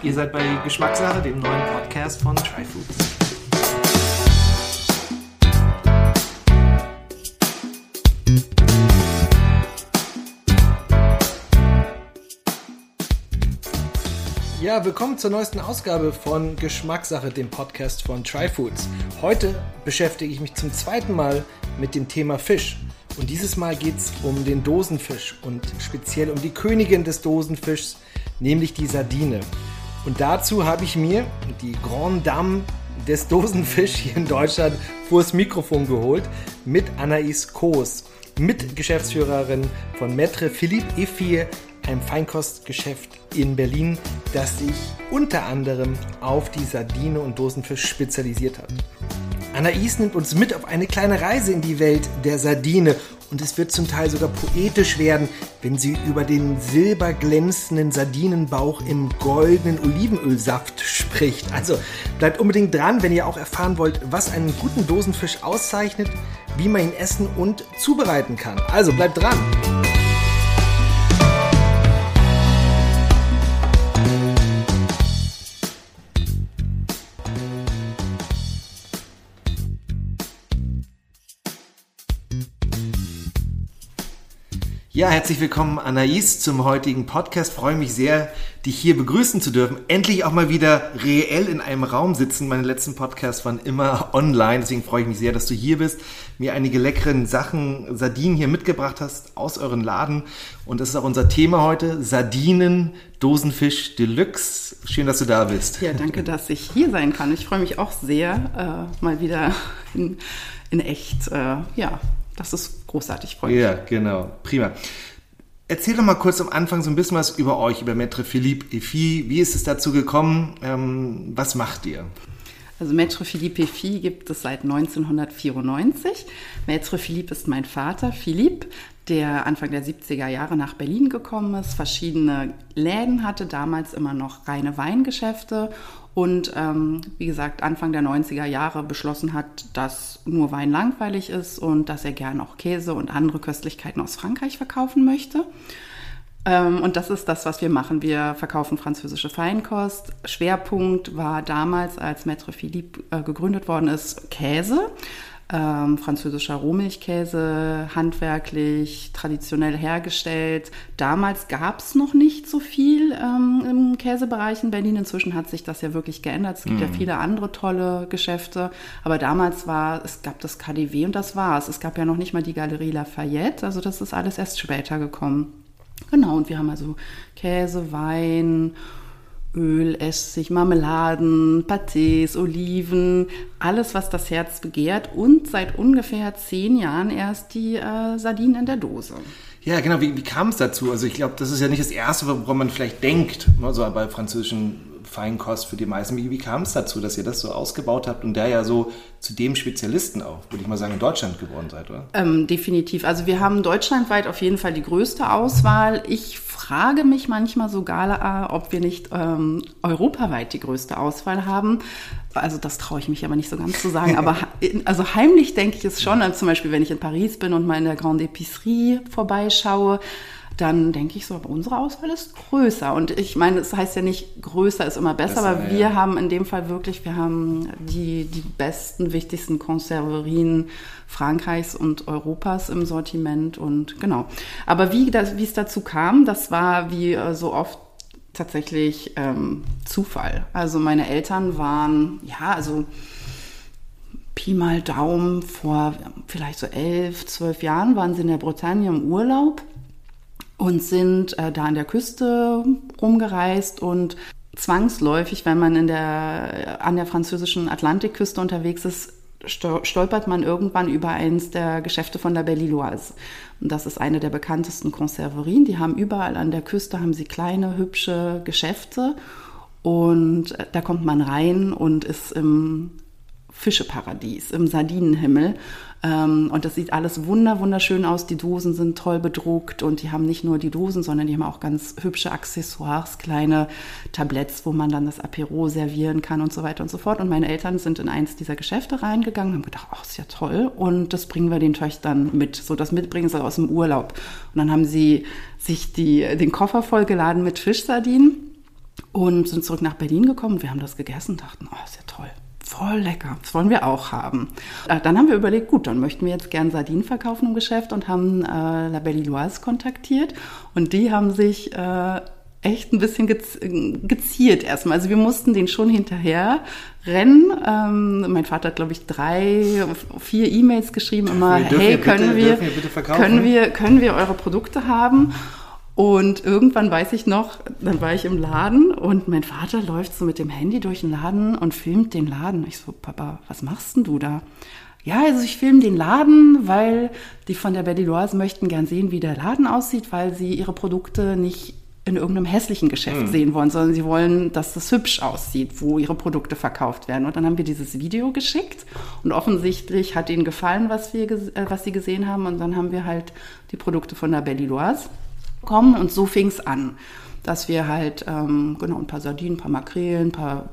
Ihr seid bei Geschmackssache, dem neuen Podcast von Tryfoods. Ja, willkommen zur neuesten Ausgabe von Geschmackssache, dem Podcast von Tryfoods. Heute beschäftige ich mich zum zweiten Mal mit dem Thema Fisch. Und dieses Mal geht es um den Dosenfisch und speziell um die Königin des Dosenfischs, nämlich die Sardine. Und dazu habe ich mir die Grande Dame des Dosenfisch hier in Deutschland vors Mikrofon geholt mit Anaïs Koos, Mitgeschäftsführerin von Maître Philippe Effier, einem Feinkostgeschäft in Berlin, das sich unter anderem auf die Sardine und Dosenfisch spezialisiert hat. Anaïs nimmt uns mit auf eine kleine Reise in die Welt der Sardine und es wird zum Teil sogar poetisch werden, wenn sie über den silberglänzenden Sardinenbauch im goldenen Olivenölsaft spricht. Also bleibt unbedingt dran, wenn ihr auch erfahren wollt, was einen guten Dosenfisch auszeichnet, wie man ihn essen und zubereiten kann. Also bleibt dran! Ja, herzlich willkommen, Anaïs, zum heutigen Podcast. freue mich sehr, dich hier begrüßen zu dürfen. Endlich auch mal wieder reell in einem Raum sitzen. Meine letzten Podcasts waren immer online, deswegen freue ich mich sehr, dass du hier bist, mir einige leckeren Sachen, Sardinen hier mitgebracht hast aus euren Laden. Und das ist auch unser Thema heute, Sardinen, Dosenfisch Deluxe. Schön, dass du da bist. Ja, danke, dass ich hier sein kann. Ich freue mich auch sehr, äh, mal wieder in, in echt, äh, ja, das ist großartig, freue mich. Ja, genau. Prima. Erzähl doch mal kurz am Anfang so ein bisschen was über euch, über Maître Philippe Effi. Wie ist es dazu gekommen? Ähm, was macht ihr? Also Maître Philippe Effi gibt es seit 1994. Maître Philippe ist mein Vater, Philippe, der Anfang der 70er Jahre nach Berlin gekommen ist, verschiedene Läden hatte, damals immer noch reine Weingeschäfte und ähm, wie gesagt Anfang der 90er Jahre beschlossen hat, dass nur Wein langweilig ist und dass er gern auch Käse und andere Köstlichkeiten aus Frankreich verkaufen möchte. Ähm, und das ist das, was wir machen. Wir verkaufen französische Feinkost. Schwerpunkt war damals, als Maître Philippe äh, gegründet worden ist, Käse ähm, französischer Rohmilchkäse, handwerklich, traditionell hergestellt. Damals gab es noch nicht so viel ähm, im Käsebereich in Berlin. Inzwischen hat sich das ja wirklich geändert. Es gibt mm. ja mhm. viele andere tolle Geschäfte. Aber damals war, es gab das KDW und das war's. Es gab ja noch nicht mal die Galerie Lafayette. Also das ist alles erst später gekommen. Genau, und wir haben also Käse, Wein Öl, Essig, Marmeladen, Pâtés, Oliven, alles, was das Herz begehrt und seit ungefähr zehn Jahren erst die äh, Sardinen in der Dose. Ja, genau. Wie, wie kam es dazu? Also ich glaube, das ist ja nicht das Erste, woran man vielleicht denkt, also bei französischen Feinkost für die meisten. Wie, wie kam es dazu, dass ihr das so ausgebaut habt und der ja so zu dem Spezialisten auch, würde ich mal sagen, in Deutschland geworden seid, oder? Ähm, definitiv. Also wir haben deutschlandweit auf jeden Fall die größte Auswahl. Ich frage mich manchmal sogar, ob wir nicht ähm, europaweit die größte Auswahl haben. Also das traue ich mich aber nicht so ganz zu sagen. aber also heimlich denke ich es schon. Also zum Beispiel, wenn ich in Paris bin und mal in der Grande Épicerie vorbeischaue, dann denke ich so, aber unsere Auswahl ist größer. Und ich meine, es heißt ja nicht, größer ist immer besser, besser aber wir ja. haben in dem Fall wirklich, wir haben die, die besten, wichtigsten Konserverien Frankreichs und Europas im Sortiment und genau. Aber wie, das, wie es dazu kam, das war wie äh, so oft tatsächlich ähm, Zufall. Also meine Eltern waren, ja, also Pi mal Daumen, vor vielleicht so elf, zwölf Jahren waren sie in der Bretagne im Urlaub und sind äh, da an der Küste rumgereist und zwangsläufig, wenn man in der, an der französischen Atlantikküste unterwegs ist, stolpert man irgendwann über eins der Geschäfte von der Belle-Iloise. Und das ist eine der bekanntesten Konserverien. Die haben überall an der Küste haben sie kleine, hübsche Geschäfte. Und da kommt man rein und ist im Fischeparadies, im Sardinenhimmel. Ähm, und das sieht alles wunder, wunderschön aus. Die Dosen sind toll bedruckt und die haben nicht nur die Dosen, sondern die haben auch ganz hübsche Accessoires, kleine Tabletts, wo man dann das Apero servieren kann und so weiter und so fort. Und meine Eltern sind in eins dieser Geschäfte reingegangen und haben gedacht, oh, ist ja toll. Und das bringen wir den Töchtern mit. So das mitbringen sie aus dem Urlaub. Und dann haben sie sich die, den Koffer vollgeladen mit Fischsardinen und sind zurück nach Berlin gekommen. Wir haben das gegessen und dachten, oh, ist ja toll. Voll lecker, das wollen wir auch haben. Äh, dann haben wir überlegt, gut, dann möchten wir jetzt gern Sardinen verkaufen im Geschäft und haben äh, La Belliloise kontaktiert und die haben sich äh, echt ein bisschen geziert erstmal. Also wir mussten den schon hinterher rennen. Ähm, mein Vater hat, glaube ich, drei, vier E-Mails geschrieben, immer, hey, können wir, wir können wir, können wir eure Produkte haben? Und irgendwann weiß ich noch, dann war ich im Laden und mein Vater läuft so mit dem Handy durch den Laden und filmt den Laden. Ich so, Papa, was machst denn du da? Ja, also ich filme den Laden, weil die von der Belliloise möchten gern sehen, wie der Laden aussieht, weil sie ihre Produkte nicht in irgendeinem hässlichen Geschäft mhm. sehen wollen, sondern sie wollen, dass das hübsch aussieht, wo ihre Produkte verkauft werden. Und dann haben wir dieses Video geschickt und offensichtlich hat ihnen gefallen, was, wir, äh, was sie gesehen haben. Und dann haben wir halt die Produkte von der Belliloise kommen. Und so fing es an, dass wir halt ähm, genau ein paar Sardinen, ein paar Makrelen, ein paar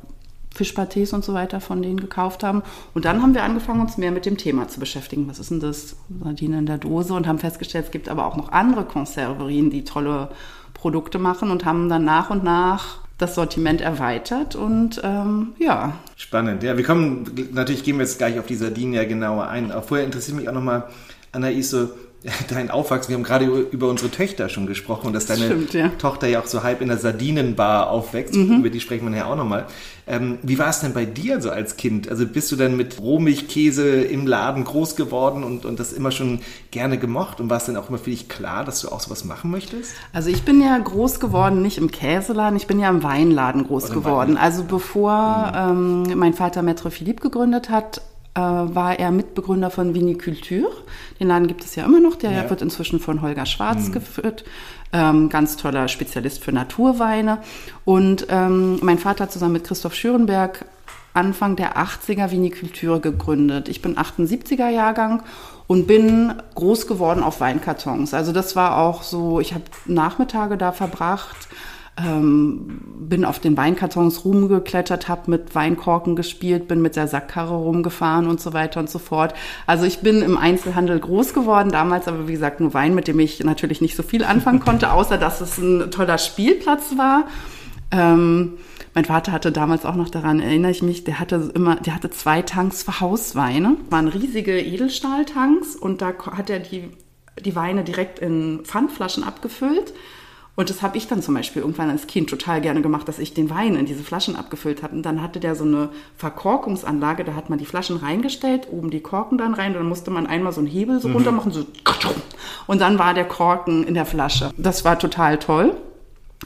Fischpâtés und so weiter von denen gekauft haben. Und dann haben wir angefangen, uns mehr mit dem Thema zu beschäftigen. Was ist denn das? Sardinen in der Dose und haben festgestellt, es gibt aber auch noch andere Konserverien, die tolle Produkte machen und haben dann nach und nach das Sortiment erweitert und ähm, ja. Spannend. Ja, wir kommen, natürlich gehen wir jetzt gleich auf die Sardinen ja genauer ein. Aber vorher interessiert mich auch nochmal, Anaïs, so dein Aufwachsen, wir haben gerade über unsere Töchter schon gesprochen und dass deine Stimmt, ja. Tochter ja auch so halb in der Sardinenbar aufwächst, mhm. über die sprechen wir ja auch nochmal. Ähm, wie war es denn bei dir so als Kind? Also bist du dann mit Rohmilchkäse im Laden groß geworden und, und das immer schon gerne gemocht und war es dann auch immer für dich klar, dass du auch sowas machen möchtest? Also ich bin ja groß geworden, nicht im Käseladen, ich bin ja im Weinladen groß geworden. Wein. Also bevor mhm. ähm, mein Vater Maître Philippe gegründet hat, war er Mitbegründer von Viniculture. Den Laden gibt es ja immer noch, der ja. wird inzwischen von Holger Schwarz mhm. geführt. Ähm, ganz toller Spezialist für Naturweine. Und ähm, mein Vater hat zusammen mit Christoph Schürenberg Anfang der 80er Viniculture gegründet. Ich bin 78er Jahrgang und bin groß geworden auf Weinkartons. Also das war auch so, ich habe Nachmittage da verbracht ähm, bin auf den Weinkartons rumgeklettert, habe mit Weinkorken gespielt, bin mit der Sackkarre rumgefahren und so weiter und so fort. Also ich bin im Einzelhandel groß geworden, damals aber wie gesagt nur Wein, mit dem ich natürlich nicht so viel anfangen konnte, außer dass es ein toller Spielplatz war. Ähm, mein Vater hatte damals auch noch daran, erinnere ich mich, der hatte immer, der hatte zwei Tanks für Hausweine, waren riesige Edelstahltanks und da hat er die, die Weine direkt in Pfandflaschen abgefüllt und das habe ich dann zum Beispiel irgendwann als Kind total gerne gemacht, dass ich den Wein in diese Flaschen abgefüllt habe. Und dann hatte der so eine Verkorkungsanlage, da hat man die Flaschen reingestellt, oben die Korken dann rein, und dann musste man einmal so einen Hebel so mhm. runter machen, so und dann war der Korken in der Flasche. Das war total toll.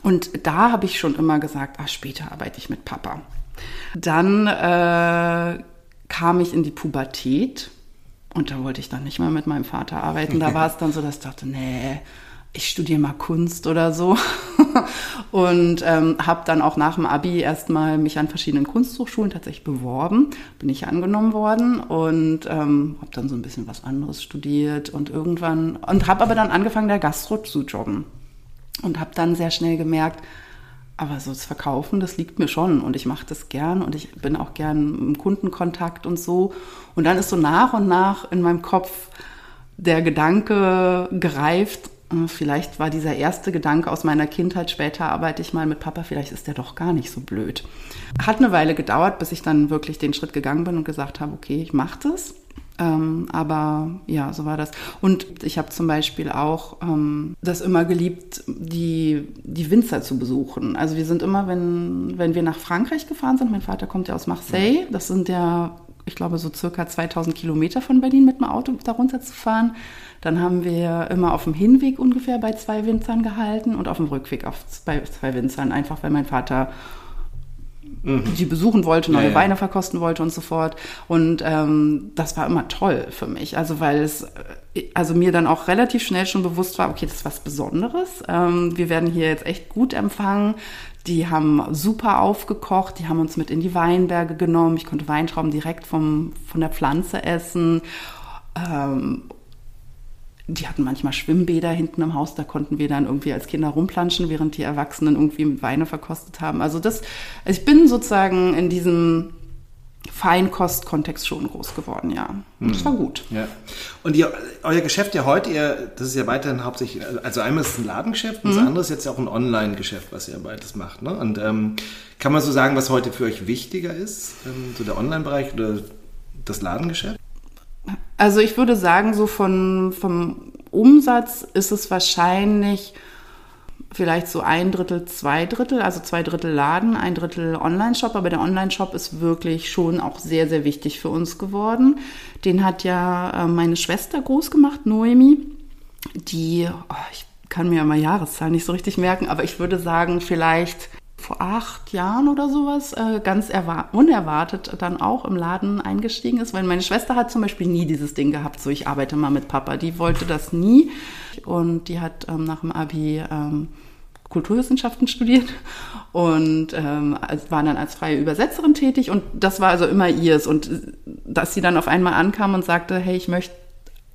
Und da habe ich schon immer gesagt, ach, später arbeite ich mit Papa. Dann äh, kam ich in die Pubertät und da wollte ich dann nicht mehr mit meinem Vater arbeiten. Da war es dann so, dass ich dachte, nee, ich studiere mal Kunst oder so. Und ähm, habe dann auch nach dem Abi erstmal mich an verschiedenen Kunsthochschulen tatsächlich beworben, bin ich angenommen worden und ähm, habe dann so ein bisschen was anderes studiert und irgendwann und habe aber dann angefangen der Gastro zu jobben und habe dann sehr schnell gemerkt, aber so das Verkaufen, das liegt mir schon und ich mache das gern und ich bin auch gern im Kundenkontakt und so. Und dann ist so nach und nach in meinem Kopf der Gedanke gereift, vielleicht war dieser erste Gedanke aus meiner Kindheit, später arbeite ich mal mit Papa, vielleicht ist der doch gar nicht so blöd. Hat eine Weile gedauert, bis ich dann wirklich den Schritt gegangen bin und gesagt habe, okay, ich mache das. Ähm, aber ja, so war das. Und ich habe zum Beispiel auch ähm, das immer geliebt, die, die Winzer zu besuchen. Also wir sind immer, wenn, wenn wir nach Frankreich gefahren sind, mein Vater kommt ja aus Marseille, das sind ja, ich glaube, so circa 2000 Kilometer von Berlin mit dem Auto darunter zu fahren dann haben wir immer auf dem Hinweg ungefähr bei zwei Winzern gehalten und auf dem Rückweg auf, bei zwei Winzern, einfach weil mein Vater mhm. die besuchen wollte, neue ja, ja. Weine verkosten wollte und so fort. Und ähm, das war immer toll für mich. Also weil es also mir dann auch relativ schnell schon bewusst war, okay, das ist was Besonderes. Ähm, wir werden hier jetzt echt gut empfangen. Die haben super aufgekocht, die haben uns mit in die Weinberge genommen. Ich konnte Weintrauben direkt vom, von der Pflanze essen. Ähm, die hatten manchmal Schwimmbäder hinten im Haus, da konnten wir dann irgendwie als Kinder rumplanschen, während die Erwachsenen irgendwie Weine verkostet haben. Also das, ich bin sozusagen in diesem Feinkostkontext schon groß geworden, ja. Und das war gut. Ja. Und ihr, euer Geschäft ja heute, ihr, das ist ja weiterhin hauptsächlich, also einmal ist es ein Ladengeschäft und das andere ist jetzt ja auch ein Online-Geschäft, was ihr beides macht. Ne? Und ähm, kann man so sagen, was heute für euch wichtiger ist, ähm, so der Online-Bereich oder das Ladengeschäft? Also ich würde sagen, so von, vom Umsatz ist es wahrscheinlich vielleicht so ein Drittel, zwei Drittel, also zwei Drittel Laden, ein Drittel Online-Shop, aber der Online-Shop ist wirklich schon auch sehr, sehr wichtig für uns geworden. Den hat ja äh, meine Schwester groß gemacht, Noemi, die, oh, ich kann mir ja mal Jahreszahlen nicht so richtig merken, aber ich würde sagen, vielleicht vor acht Jahren oder sowas äh, ganz unerwartet dann auch im Laden eingestiegen ist, weil meine Schwester hat zum Beispiel nie dieses Ding gehabt, so ich arbeite mal mit Papa. Die wollte das nie. Und die hat ähm, nach dem Abi ähm, Kulturwissenschaften studiert und ähm, war dann als freie Übersetzerin tätig. Und das war also immer ihrs. Und äh, dass sie dann auf einmal ankam und sagte, hey, ich möchte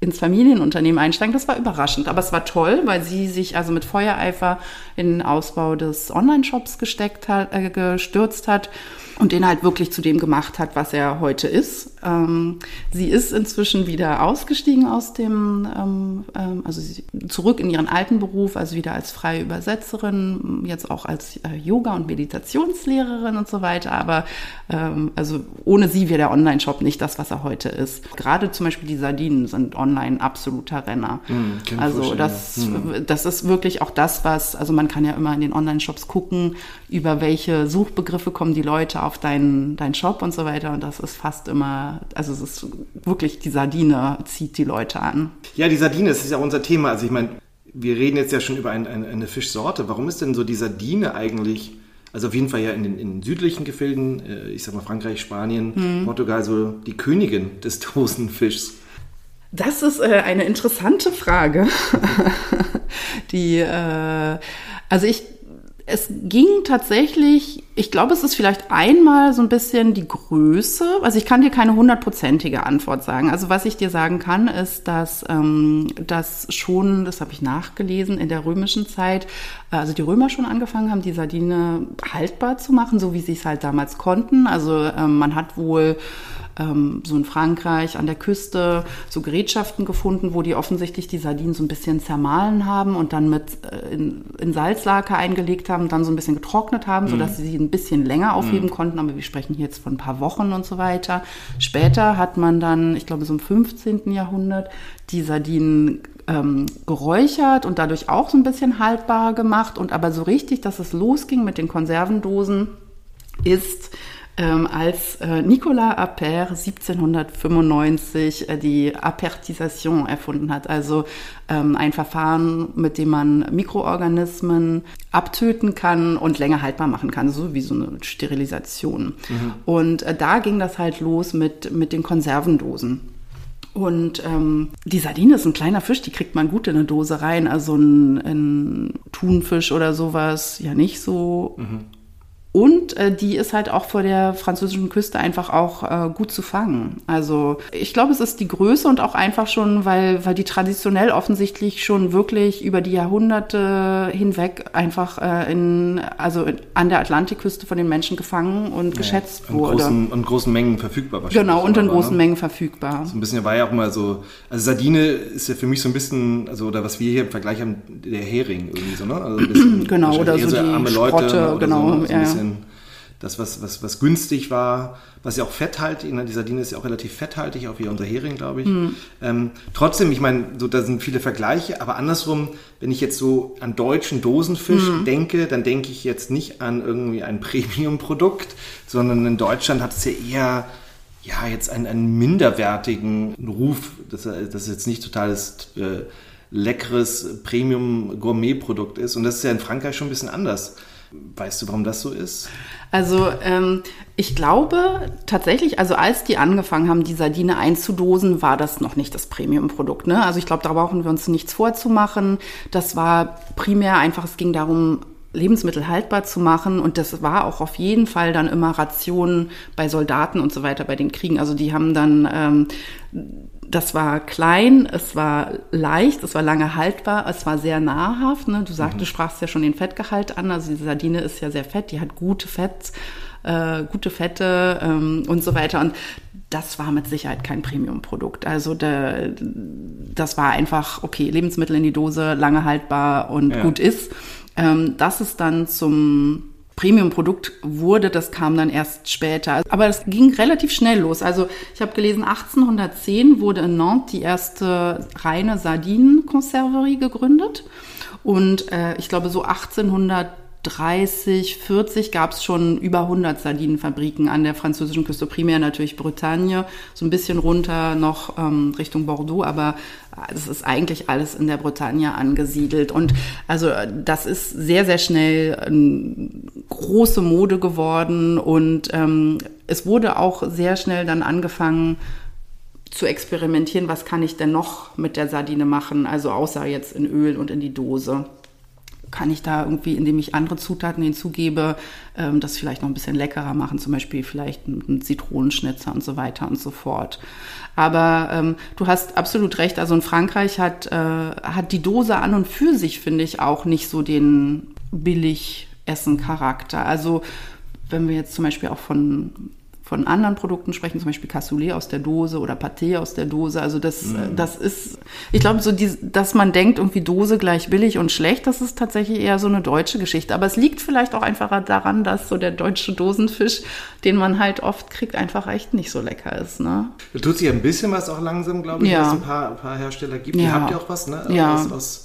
ins Familienunternehmen einsteigen, das war überraschend. Aber es war toll, weil sie sich also mit Feuereifer in den Ausbau des Online-Shops gesteckt hat, äh, gestürzt hat und den halt wirklich zu dem gemacht hat, was er heute ist. Ähm, sie ist inzwischen wieder ausgestiegen aus dem, ähm, ähm, also zurück in ihren alten Beruf, also wieder als freie Übersetzerin, jetzt auch als äh, Yoga- und Meditationslehrerin und so weiter. Aber ähm, also ohne sie wäre der Online-Shop nicht das, was er heute ist. Gerade zum Beispiel die Sardinen sind online absoluter Renner. Mhm, also das, mhm. das ist wirklich auch das, was, also man kann ja immer in den Online-Shops gucken, über welche Suchbegriffe kommen die Leute auf deinen, deinen Shop und so weiter. Und das ist fast immer, also es ist wirklich, die Sardine zieht die Leute an. Ja, die Sardine, das ist ja unser Thema. Also ich meine, wir reden jetzt ja schon über ein, ein, eine Fischsorte. Warum ist denn so die Sardine eigentlich, also auf jeden Fall ja in den, in den südlichen Gefilden, äh, ich sag mal Frankreich, Spanien, hm. Portugal, so die Königin des Dosenfischs? Das ist äh, eine interessante Frage. die, äh, also ich es ging tatsächlich, ich glaube, es ist vielleicht einmal so ein bisschen die Größe. Also ich kann dir keine hundertprozentige Antwort sagen. Also was ich dir sagen kann, ist, dass ähm, das schon, das habe ich nachgelesen, in der römischen Zeit, äh, also die Römer schon angefangen haben, die Sardine haltbar zu machen, so wie sie es halt damals konnten. Also ähm, man hat wohl ähm, so in Frankreich an der Küste so Gerätschaften gefunden, wo die offensichtlich die Sardinen so ein bisschen zermahlen haben und dann mit äh, in, in Salzlake eingelegt haben, dann so ein bisschen getrocknet haben, mhm. sodass sie sie ein bisschen länger aufheben mhm. konnten. Aber wir sprechen hier jetzt von ein paar Wochen und so weiter. Später hat man dann, ich glaube so im 15. Jahrhundert, die Sardinen ähm, geräuchert und dadurch auch so ein bisschen haltbarer gemacht. Und aber so richtig, dass es losging mit den Konservendosen, ist ähm, als äh, Nicolas Appert 1795 äh, die Apertisation erfunden hat, also ähm, ein Verfahren, mit dem man Mikroorganismen abtöten kann und länger haltbar machen kann, so wie so eine Sterilisation. Mhm. Und äh, da ging das halt los mit, mit den Konservendosen. Und ähm, die Sardine ist ein kleiner Fisch, die kriegt man gut in eine Dose rein. Also ein, ein Thunfisch oder sowas ja nicht so. Mhm. Und äh, die ist halt auch vor der französischen Küste einfach auch äh, gut zu fangen. Also ich glaube, es ist die Größe und auch einfach schon, weil, weil die traditionell offensichtlich schon wirklich über die Jahrhunderte hinweg einfach äh, in, also an der Atlantikküste von den Menschen gefangen und ja, geschätzt in wurde. Großen, in großen Mengen verfügbar wahrscheinlich. Genau, und in großen ne? Mengen verfügbar. So ein bisschen war ja auch mal so, also Sardine ist ja für mich so ein bisschen, also oder was wir hier im Vergleich haben, der Hering irgendwie so, ne? Also genau, oder so, so die arme Leute, Sprotte, genau, so, ne? so ein bisschen das, was, was, was günstig war, was ja auch fetthaltig, ne? die Sardine ist ja auch relativ fetthaltig, auch wie unser Hering, glaube ich. Mhm. Ähm, trotzdem, ich meine, so, da sind viele Vergleiche, aber andersrum, wenn ich jetzt so an deutschen Dosenfisch mhm. denke, dann denke ich jetzt nicht an irgendwie ein Premium-Produkt, sondern in Deutschland hat es ja eher ja, jetzt einen, einen minderwertigen Ruf. Das, das ist jetzt nicht totales äh, leckeres Premium-Gourmet-Produkt ist. Und das ist ja in Frankreich schon ein bisschen anders. Weißt du, warum das so ist? Also ähm, ich glaube tatsächlich, also als die angefangen haben, die Sardine einzudosen, war das noch nicht das Premium-Produkt. Ne? Also ich glaube, da brauchen wir uns nichts vorzumachen. Das war primär einfach, es ging darum, Lebensmittel haltbar zu machen. Und das war auch auf jeden Fall dann immer Rationen bei Soldaten und so weiter bei den Kriegen. Also die haben dann ähm, das war klein, es war leicht, es war lange haltbar, es war sehr nahrhaft. Ne? Du sagst, mhm. du sprachst ja schon den Fettgehalt an. Also die Sardine ist ja sehr fett, die hat gute Fett. äh, gute Fette ähm, und so weiter. Und das war mit Sicherheit kein Premium-Produkt. Also der, das war einfach, okay, Lebensmittel in die Dose, lange haltbar und ja. gut ist. Ähm, dass es dann zum Premium-Produkt wurde, das kam dann erst später. Aber es ging relativ schnell los. Also ich habe gelesen, 1810 wurde in Nantes die erste reine Sardinenkonserverie gegründet. Und äh, ich glaube, so 1800 30, 40 gab es schon über 100 Sardinenfabriken an der französischen Küste, primär natürlich Bretagne, so ein bisschen runter noch ähm, Richtung Bordeaux, aber es ist eigentlich alles in der Bretagne angesiedelt. Und also das ist sehr, sehr schnell eine große Mode geworden und ähm, es wurde auch sehr schnell dann angefangen, zu experimentieren, was kann ich denn noch mit der Sardine machen, also außer jetzt in Öl und in die Dose kann ich da irgendwie, indem ich andere Zutaten hinzugebe, ähm, das vielleicht noch ein bisschen leckerer machen, zum Beispiel vielleicht einen Zitronenschnitzer und so weiter und so fort. Aber ähm, du hast absolut recht. Also in Frankreich hat, äh, hat die Dose an und für sich, finde ich, auch nicht so den billig Essen-Charakter. Also wenn wir jetzt zum Beispiel auch von von anderen Produkten sprechen, zum Beispiel Cassoulet aus der Dose oder Pâté aus der Dose. Also das, mm. das ist, ich glaube, so die, dass man denkt, irgendwie Dose gleich billig und schlecht, das ist tatsächlich eher so eine deutsche Geschichte. Aber es liegt vielleicht auch einfach daran, dass so der deutsche Dosenfisch, den man halt oft kriegt, einfach echt nicht so lecker ist. Ne? Da tut sich ein bisschen was auch langsam, glaube ich, ja. dass es ein paar, ein paar Hersteller gibt. Ja. Ihr habt ja auch was, ne? Ja. Aus, aus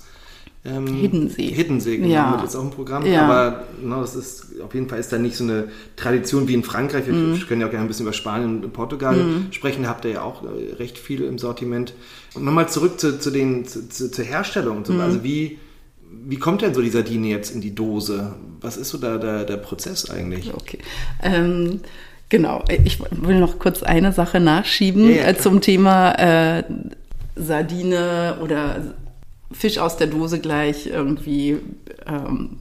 ähm, Hiddensee. Hiddensee, genau, ja. wird jetzt auch ein Programm. Ja. Aber no, das ist, auf jeden Fall ist da nicht so eine Tradition wie in Frankreich. Wir mm. können ja auch gerne ein bisschen über Spanien und Portugal mm. sprechen. Da habt ihr ja auch äh, recht viel im Sortiment. Und nochmal zurück zu, zu den, zu, zu, zur Herstellung. So. Mm. Also wie, wie kommt denn so die Sardine jetzt in die Dose? Was ist so da der, der Prozess eigentlich? Okay. Ähm, genau, ich will noch kurz eine Sache nachschieben ja, ja, zum Thema äh, Sardine oder Fisch aus der Dose gleich irgendwie ähm,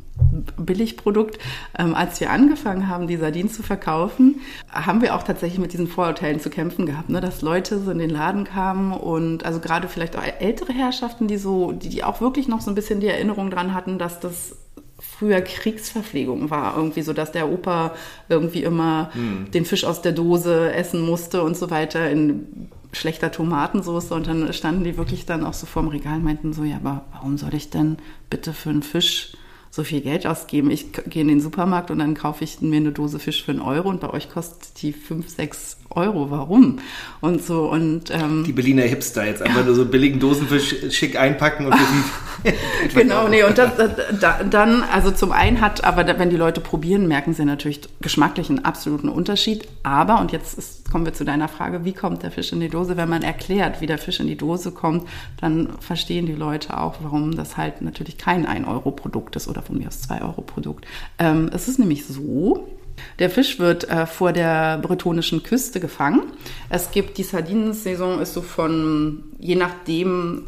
Billigprodukt. Ähm, als wir angefangen haben, die Sardinen zu verkaufen, haben wir auch tatsächlich mit diesen Vorurteilen zu kämpfen gehabt, ne? dass Leute so in den Laden kamen und also gerade vielleicht auch ältere Herrschaften, die so, die, die auch wirklich noch so ein bisschen die Erinnerung dran hatten, dass das früher Kriegsverpflegung war, irgendwie so, dass der Opa irgendwie immer hm. den Fisch aus der Dose essen musste und so weiter in schlechter Tomatensauce und dann standen die wirklich dann auch so vorm Regal und meinten so, ja, aber warum soll ich denn bitte für einen Fisch so viel Geld ausgeben? Ich gehe in den Supermarkt und dann kaufe ich mir eine Dose Fisch für einen Euro und bei euch kostet die fünf, sechs Euro, warum? Und so und ähm, die Berliner Hipster jetzt einfach nur so billigen Dosenfisch schick einpacken und genau, nee und das, da, dann also zum einen hat, aber wenn die Leute probieren, merken sie natürlich geschmacklich einen absoluten Unterschied. Aber und jetzt ist, kommen wir zu deiner Frage, wie kommt der Fisch in die Dose? Wenn man erklärt, wie der Fisch in die Dose kommt, dann verstehen die Leute auch, warum das halt natürlich kein 1 Euro Produkt ist oder von mir aus 2 Euro Produkt. Ähm, es ist nämlich so, der Fisch wird äh, vor der bretonischen Küste gefangen. Es gibt die Sardinensaison ist so von je nachdem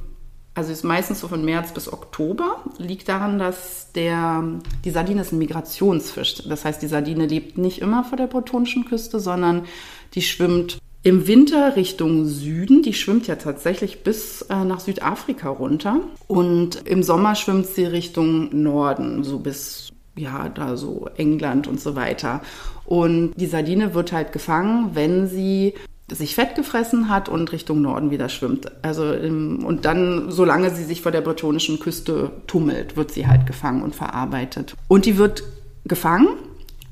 also ist meistens so von März bis Oktober. Liegt daran, dass der, die Sardine ist ein Migrationsfisch. Das heißt, die Sardine lebt nicht immer vor der bretonischen Küste, sondern die schwimmt im Winter Richtung Süden. Die schwimmt ja tatsächlich bis äh, nach Südafrika runter. Und im Sommer schwimmt sie Richtung Norden, so bis ja, da so England und so weiter. Und die Sardine wird halt gefangen, wenn sie sich fett gefressen hat und Richtung Norden wieder schwimmt. Also und dann, solange sie sich vor der bretonischen Küste tummelt, wird sie halt gefangen und verarbeitet. Und die wird gefangen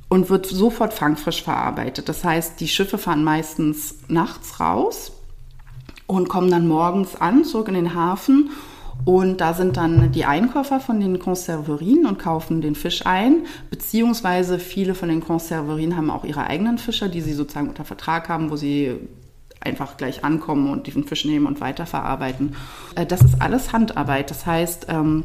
und wird sofort fangfrisch verarbeitet. Das heißt, die Schiffe fahren meistens nachts raus und kommen dann morgens an, zurück in den Hafen und da sind dann die Einkäufer von den Konserverien und kaufen den Fisch ein, beziehungsweise viele von den Konserverien haben auch ihre eigenen Fischer, die sie sozusagen unter Vertrag haben, wo sie einfach gleich ankommen und diesen Fisch nehmen und weiterverarbeiten. Äh, das ist alles Handarbeit. Das heißt, ähm,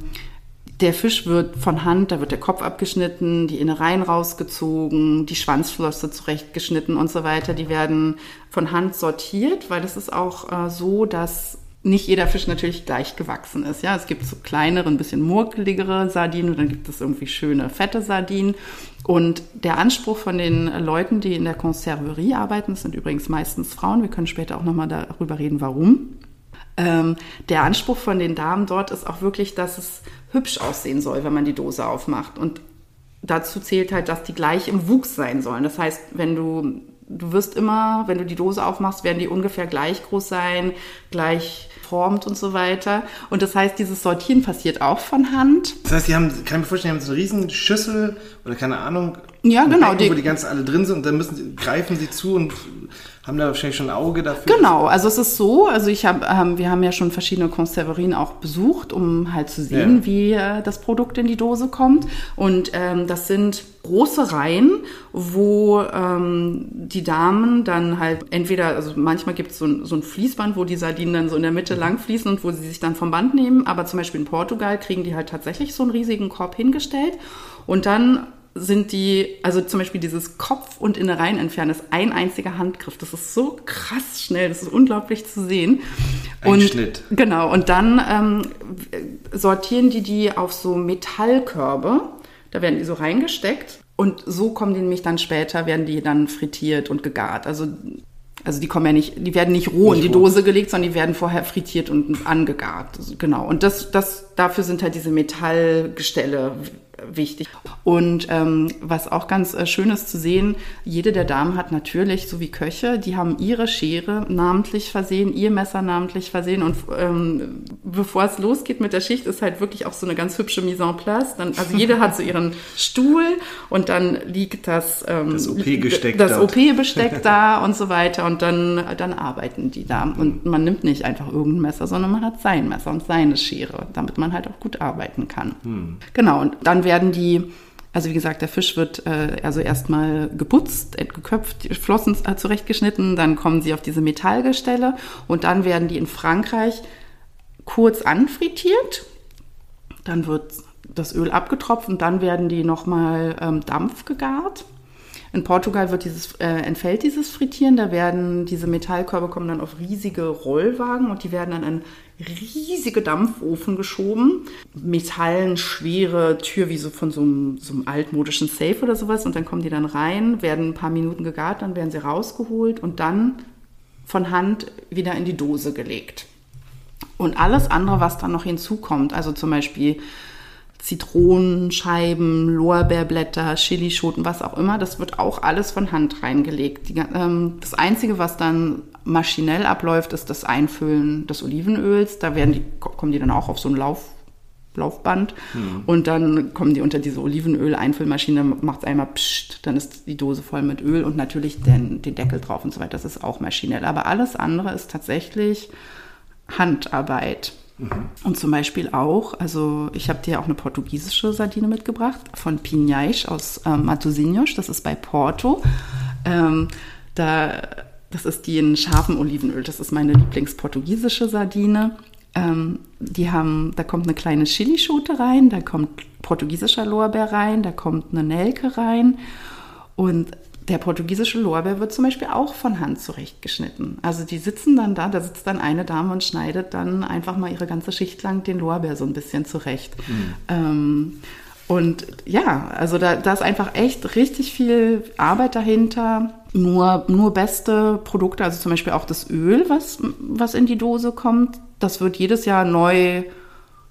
der Fisch wird von Hand, da wird der Kopf abgeschnitten, die Innereien rausgezogen, die Schwanzflosse zurechtgeschnitten und so weiter. Die werden von Hand sortiert, weil es ist auch äh, so, dass nicht jeder Fisch natürlich gleich gewachsen ist. Ja, es gibt so kleinere, ein bisschen murkeligere Sardinen und dann gibt es irgendwie schöne, fette Sardinen. Und der Anspruch von den Leuten, die in der Konserverie arbeiten, das sind übrigens meistens Frauen, wir können später auch nochmal darüber reden, warum. Ähm, der Anspruch von den Damen dort ist auch wirklich, dass es hübsch aussehen soll, wenn man die Dose aufmacht. Und dazu zählt halt, dass die gleich im Wuchs sein sollen. Das heißt, wenn du, du wirst immer, wenn du die Dose aufmachst, werden die ungefähr gleich groß sein, gleich formt und so weiter. Und das heißt, dieses Sortieren passiert auch von Hand. Das heißt, die haben, kann ich mir vorstellen, die haben so eine riesen Schüssel oder keine Ahnung. Ja, genau. Becken, die, wo die ganzen alle drin sind und dann müssen sie, greifen sie zu und haben da wahrscheinlich schon ein Auge dafür. Genau, also es ist so, also ich habe, ähm, wir haben ja schon verschiedene Konserverien auch besucht, um halt zu sehen, ja. wie äh, das Produkt in die Dose kommt. Und ähm, das sind große Reihen, wo ähm, die Damen dann halt entweder, also manchmal gibt es so, so ein Fließband, wo die Sardinen dann so in der Mitte lang fließen und wo sie sich dann vom Band nehmen. Aber zum Beispiel in Portugal kriegen die halt tatsächlich so einen riesigen Korb hingestellt. Und dann sind die, also zum Beispiel dieses Kopf- und Innereien entfernen, ist ein einziger Handgriff. Das ist so krass schnell, das ist unglaublich zu sehen. Ein und, Schnitt. Genau, und dann ähm, sortieren die die auf so Metallkörbe. Da werden die so reingesteckt und so kommen die nämlich dann später, werden die dann frittiert und gegart. Also also die kommen ja nicht, die werden nicht roh nicht in die roh. Dose gelegt, sondern die werden vorher frittiert und angegart. Genau. Und das, das, dafür sind halt diese Metallgestelle wichtig. Und ähm, was auch ganz äh, schön ist zu sehen, jede der Damen hat natürlich, so wie Köche, die haben ihre Schere namentlich versehen, ihr Messer namentlich versehen. Und ähm, bevor es losgeht mit der Schicht, ist halt wirklich auch so eine ganz hübsche Mise en place. Dann, also jede hat so ihren Stuhl und dann liegt das, ähm, das OP-Besteck das da und so weiter. Und dann, dann arbeiten die da. Und man nimmt nicht einfach irgendein Messer, sondern man hat sein Messer und seine Schere, damit man halt auch gut arbeiten kann. Hm. Genau, und dann werden die also wie gesagt, der Fisch wird äh, also erstmal geputzt, geköpft, die Flossen äh, zurechtgeschnitten, dann kommen sie auf diese Metallgestelle und dann werden die in Frankreich kurz anfrittiert. Dann wird das Öl abgetropft und dann werden die nochmal ähm, Dampf gegart. In Portugal wird dieses, äh, entfällt dieses Frittieren, da werden diese Metallkörbe kommen dann auf riesige Rollwagen und die werden dann in riesige Dampfofen geschoben. Metallenschwere Tür wie so von so einem, so einem altmodischen Safe oder sowas und dann kommen die dann rein, werden ein paar Minuten gegart, dann werden sie rausgeholt und dann von Hand wieder in die Dose gelegt. Und alles andere, was dann noch hinzukommt, also zum Beispiel Zitronenscheiben, Lorbeerblätter, Chilischoten, was auch immer, das wird auch alles von Hand reingelegt. Die, ähm, das Einzige, was dann maschinell abläuft, ist das Einfüllen des Olivenöls. Da werden die, kommen die dann auch auf so ein Lauf, Laufband mhm. und dann kommen die unter diese Olivenöl-Einfüllmaschine, macht es einmal pscht, dann ist die Dose voll mit Öl und natürlich den, den Deckel drauf und so weiter. Das ist auch maschinell. Aber alles andere ist tatsächlich Handarbeit. Mhm. Und zum Beispiel auch, also ich habe dir auch eine portugiesische Sardine mitgebracht von Pinhais aus ähm, Matosinhos, das ist bei Porto. Ähm, da, das ist die in scharfem Olivenöl, das ist meine Lieblingsportugiesische Sardine. Ähm, die haben, da kommt eine kleine Chilischote rein, da kommt portugiesischer Lorbeer rein, da kommt eine Nelke rein und der portugiesische Lorbeer wird zum Beispiel auch von Hand zurechtgeschnitten. Also die sitzen dann da, da sitzt dann eine Dame und schneidet dann einfach mal ihre ganze Schicht lang den Lorbeer so ein bisschen zurecht. Mhm. Ähm, und ja, also da, da ist einfach echt richtig viel Arbeit dahinter. Nur, nur beste Produkte, also zum Beispiel auch das Öl, was, was in die Dose kommt, das wird jedes Jahr neu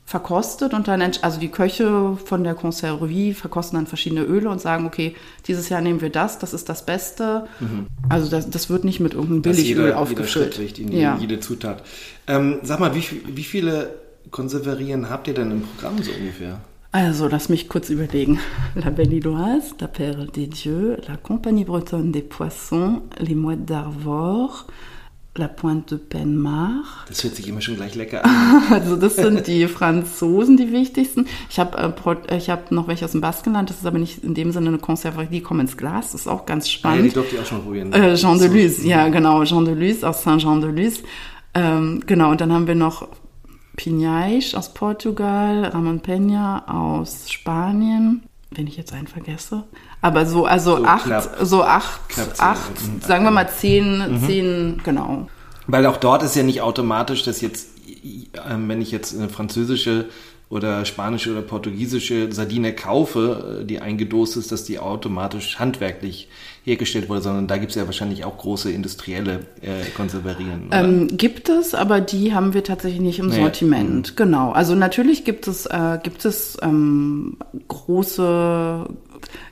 verkostet und dann, also die Köche von der Conserverie verkosten dann verschiedene Öle und sagen, okay, dieses Jahr nehmen wir das, das ist das Beste. Mhm. Also das, das wird nicht mit irgendeinem Billigöl aufgefüllt. Jeder ja. jede Zutat. Ähm, sag mal, wie, wie viele Konserverien habt ihr denn im Programm so ungefähr? Also, lass mich kurz überlegen. La Belle-Iloise, La Perle des Dieux, La Compagnie Bretonne des Poissons, Les Mouettes d'Arvor, La Pointe de Penmar. Das hört sich immer schon gleich lecker an. also das sind die Franzosen, die wichtigsten. Ich habe äh, ich hab noch welche aus dem Baskenland, das ist aber nicht in dem Sinne eine Konserve, die kommen ins Glas, das ist auch ganz spannend. Ah, ja, die durfte ich auch schon probieren. Äh, Jean de Luz, ja genau, Jean de Luz aus Saint-Jean de Luz. Ähm, genau, und dann haben wir noch Pinhais aus Portugal, Ramon Peña aus Spanien, wenn ich jetzt einen vergesse. Aber so, also so acht, knapp, so acht, acht, sagen wir mal zehn, mhm. zehn, genau. Weil auch dort ist ja nicht automatisch, dass jetzt, ähm, wenn ich jetzt eine französische oder spanische oder portugiesische Sardine kaufe, äh, die eingedost ist, dass die automatisch handwerklich hergestellt wurde, sondern da gibt es ja wahrscheinlich auch große industrielle äh, Konserverieren. Ähm, gibt es, aber die haben wir tatsächlich nicht im naja. Sortiment. Mhm. Genau. Also natürlich gibt es, äh, gibt es ähm, große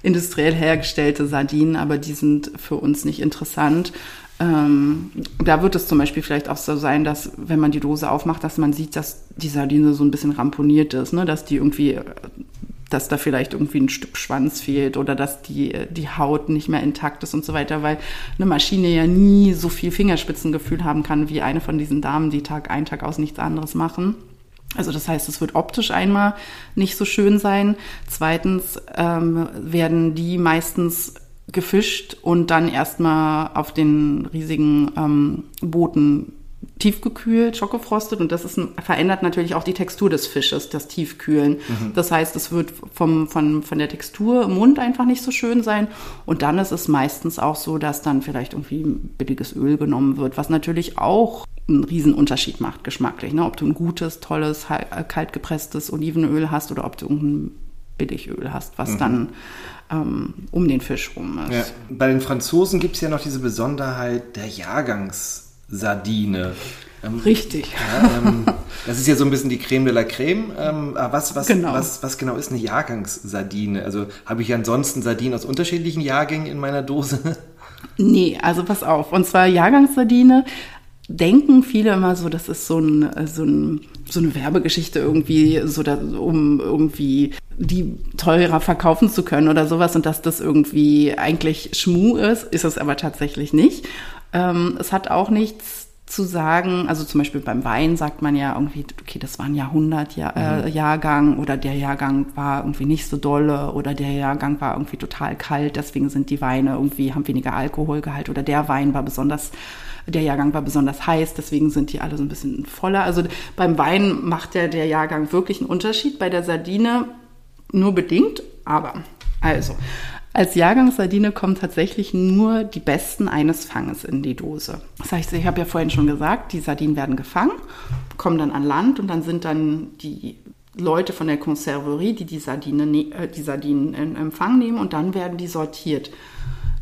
industriell hergestellte Sardinen, aber die sind für uns nicht interessant. Ähm, da wird es zum Beispiel vielleicht auch so sein, dass wenn man die Dose aufmacht, dass man sieht, dass die Sardine so ein bisschen ramponiert ist, ne? dass die irgendwie dass da vielleicht irgendwie ein Stück Schwanz fehlt oder dass die, die Haut nicht mehr intakt ist und so weiter, weil eine Maschine ja nie so viel Fingerspitzengefühl haben kann wie eine von diesen Damen, die Tag ein, Tag aus nichts anderes machen. Also das heißt, es wird optisch einmal nicht so schön sein. Zweitens ähm, werden die meistens gefischt und dann erstmal auf den riesigen ähm, Booten tiefgekühlt, schockgefrostet und das ist, verändert natürlich auch die Textur des Fisches, das Tiefkühlen. Mhm. Das heißt, es wird vom, von, von der Textur im Mund einfach nicht so schön sein und dann ist es meistens auch so, dass dann vielleicht irgendwie billiges Öl genommen wird, was natürlich auch einen Riesenunterschied macht geschmacklich. Ne? Ob du ein gutes, tolles, kaltgepresstes Olivenöl hast oder ob du irgendein Billigöl hast, was mhm. dann ähm, um den Fisch rum ist. Ja. Bei den Franzosen gibt es ja noch diese Besonderheit der Jahrgangs- Sardine. Ähm, Richtig. Ja, ähm, das ist ja so ein bisschen die Creme de la Creme. Ähm, was, was, genau. Was, was genau ist eine Jahrgangssardine? Also habe ich ansonsten Sardinen aus unterschiedlichen Jahrgängen in meiner Dose? Nee, also pass auf. Und zwar Jahrgangssardine denken viele immer so, das ist so, ein, so, ein, so eine Werbegeschichte irgendwie, so da, um irgendwie die teurer verkaufen zu können oder sowas und dass das irgendwie eigentlich Schmu ist, ist es aber tatsächlich nicht. Ähm, es hat auch nichts zu sagen, also zum Beispiel beim Wein sagt man ja irgendwie, okay, das war ein Jahrhundert-Jahrgang äh, mhm. oder der Jahrgang war irgendwie nicht so dolle oder der Jahrgang war irgendwie total kalt, deswegen sind die Weine irgendwie, haben weniger Alkoholgehalt oder der Wein war besonders, der Jahrgang war besonders heiß, deswegen sind die alle so ein bisschen voller. Also beim Wein macht ja der Jahrgang wirklich einen Unterschied, bei der Sardine nur bedingt, aber also als Jahrgangssardine kommen tatsächlich nur die besten eines Fanges in die Dose. Das heißt, ich habe ja vorhin schon gesagt, die Sardinen werden gefangen, kommen dann an Land und dann sind dann die Leute von der Conserverie, die die, Sardine, ne-, äh, die Sardinen in Empfang nehmen und dann werden die sortiert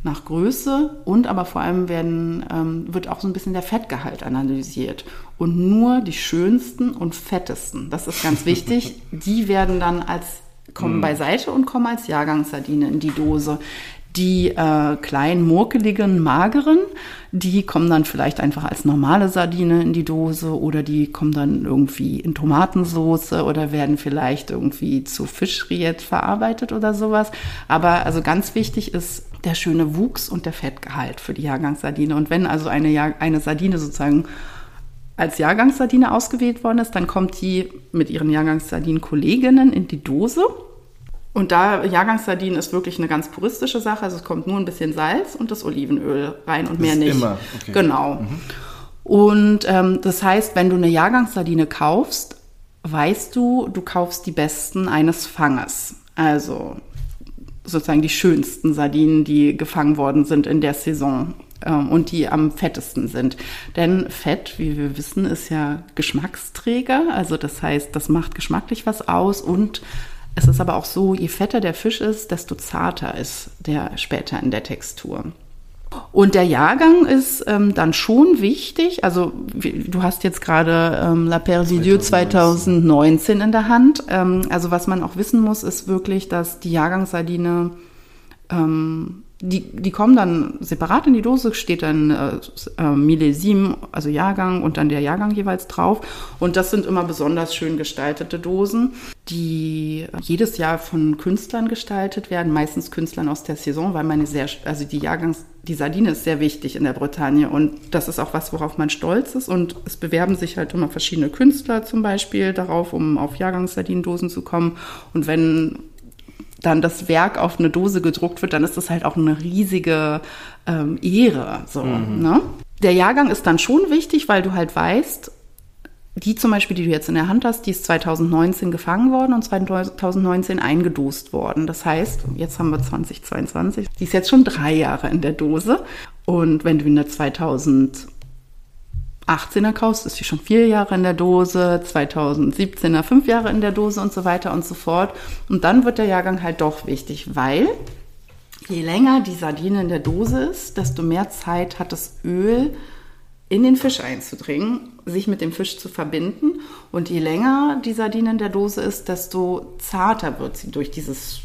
nach Größe und aber vor allem werden, ähm, wird auch so ein bisschen der Fettgehalt analysiert. Und nur die schönsten und fettesten, das ist ganz wichtig, die werden dann als kommen mhm. beiseite und kommen als Jahrgangssardine in die Dose. Die äh, kleinen, murkeligen, mageren, die kommen dann vielleicht einfach als normale Sardine in die Dose oder die kommen dann irgendwie in Tomatensoße oder werden vielleicht irgendwie zu Fischriet verarbeitet oder sowas. Aber also ganz wichtig ist der schöne Wuchs und der Fettgehalt für die Jahrgangssardine. Und wenn also eine, Jahr eine Sardine sozusagen als Jahrgangssardine ausgewählt worden ist, dann kommt die mit ihren Jahrgangssardinen-Kolleginnen in die Dose. Und da Jahrgangssardinen ist wirklich eine ganz puristische Sache. Also es kommt nur ein bisschen Salz und das Olivenöl rein und das mehr nicht. Immer. Okay. Genau. Mhm. Und ähm, das heißt, wenn du eine Jahrgangssardine kaufst, weißt du, du kaufst die besten eines Fanges. Also sozusagen die schönsten Sardinen, die gefangen worden sind in der Saison ähm, und die am fettesten sind. Denn Fett, wie wir wissen, ist ja Geschmacksträger. Also das heißt, das macht geschmacklich was aus und es ist aber auch so, je fetter der Fisch ist, desto zarter ist der später in der Textur. Und der Jahrgang ist ähm, dann schon wichtig. Also du hast jetzt gerade ähm, La Persidieu 2019. 2019 in der Hand. Ähm, also was man auch wissen muss, ist wirklich, dass die Jahrgangssardine ähm, die, die kommen dann separat in die Dose, steht dann äh, äh, Millesim, also Jahrgang und dann der Jahrgang jeweils drauf. Und das sind immer besonders schön gestaltete Dosen, die jedes Jahr von Künstlern gestaltet werden, meistens Künstlern aus der Saison, weil meine sehr, also die Jahrgangs, die Sardine ist sehr wichtig in der Bretagne und das ist auch was, worauf man stolz ist. Und es bewerben sich halt immer verschiedene Künstler zum Beispiel darauf, um auf Jahrgangssardinendosen zu kommen. Und wenn dann das Werk auf eine Dose gedruckt wird, dann ist das halt auch eine riesige ähm, Ehre. So, mhm. ne? Der Jahrgang ist dann schon wichtig, weil du halt weißt, die zum Beispiel, die du jetzt in der Hand hast, die ist 2019 gefangen worden und 2019 eingedost worden. Das heißt, jetzt haben wir 2022, die ist jetzt schon drei Jahre in der Dose. Und wenn du in der 2000 18er kaufst, ist die schon vier Jahre in der Dose, 2017er fünf Jahre in der Dose und so weiter und so fort. Und dann wird der Jahrgang halt doch wichtig, weil je länger die Sardine in der Dose ist, desto mehr Zeit hat das Öl in den Fisch einzudringen, sich mit dem Fisch zu verbinden. Und je länger die Sardine in der Dose ist, desto zarter wird sie durch dieses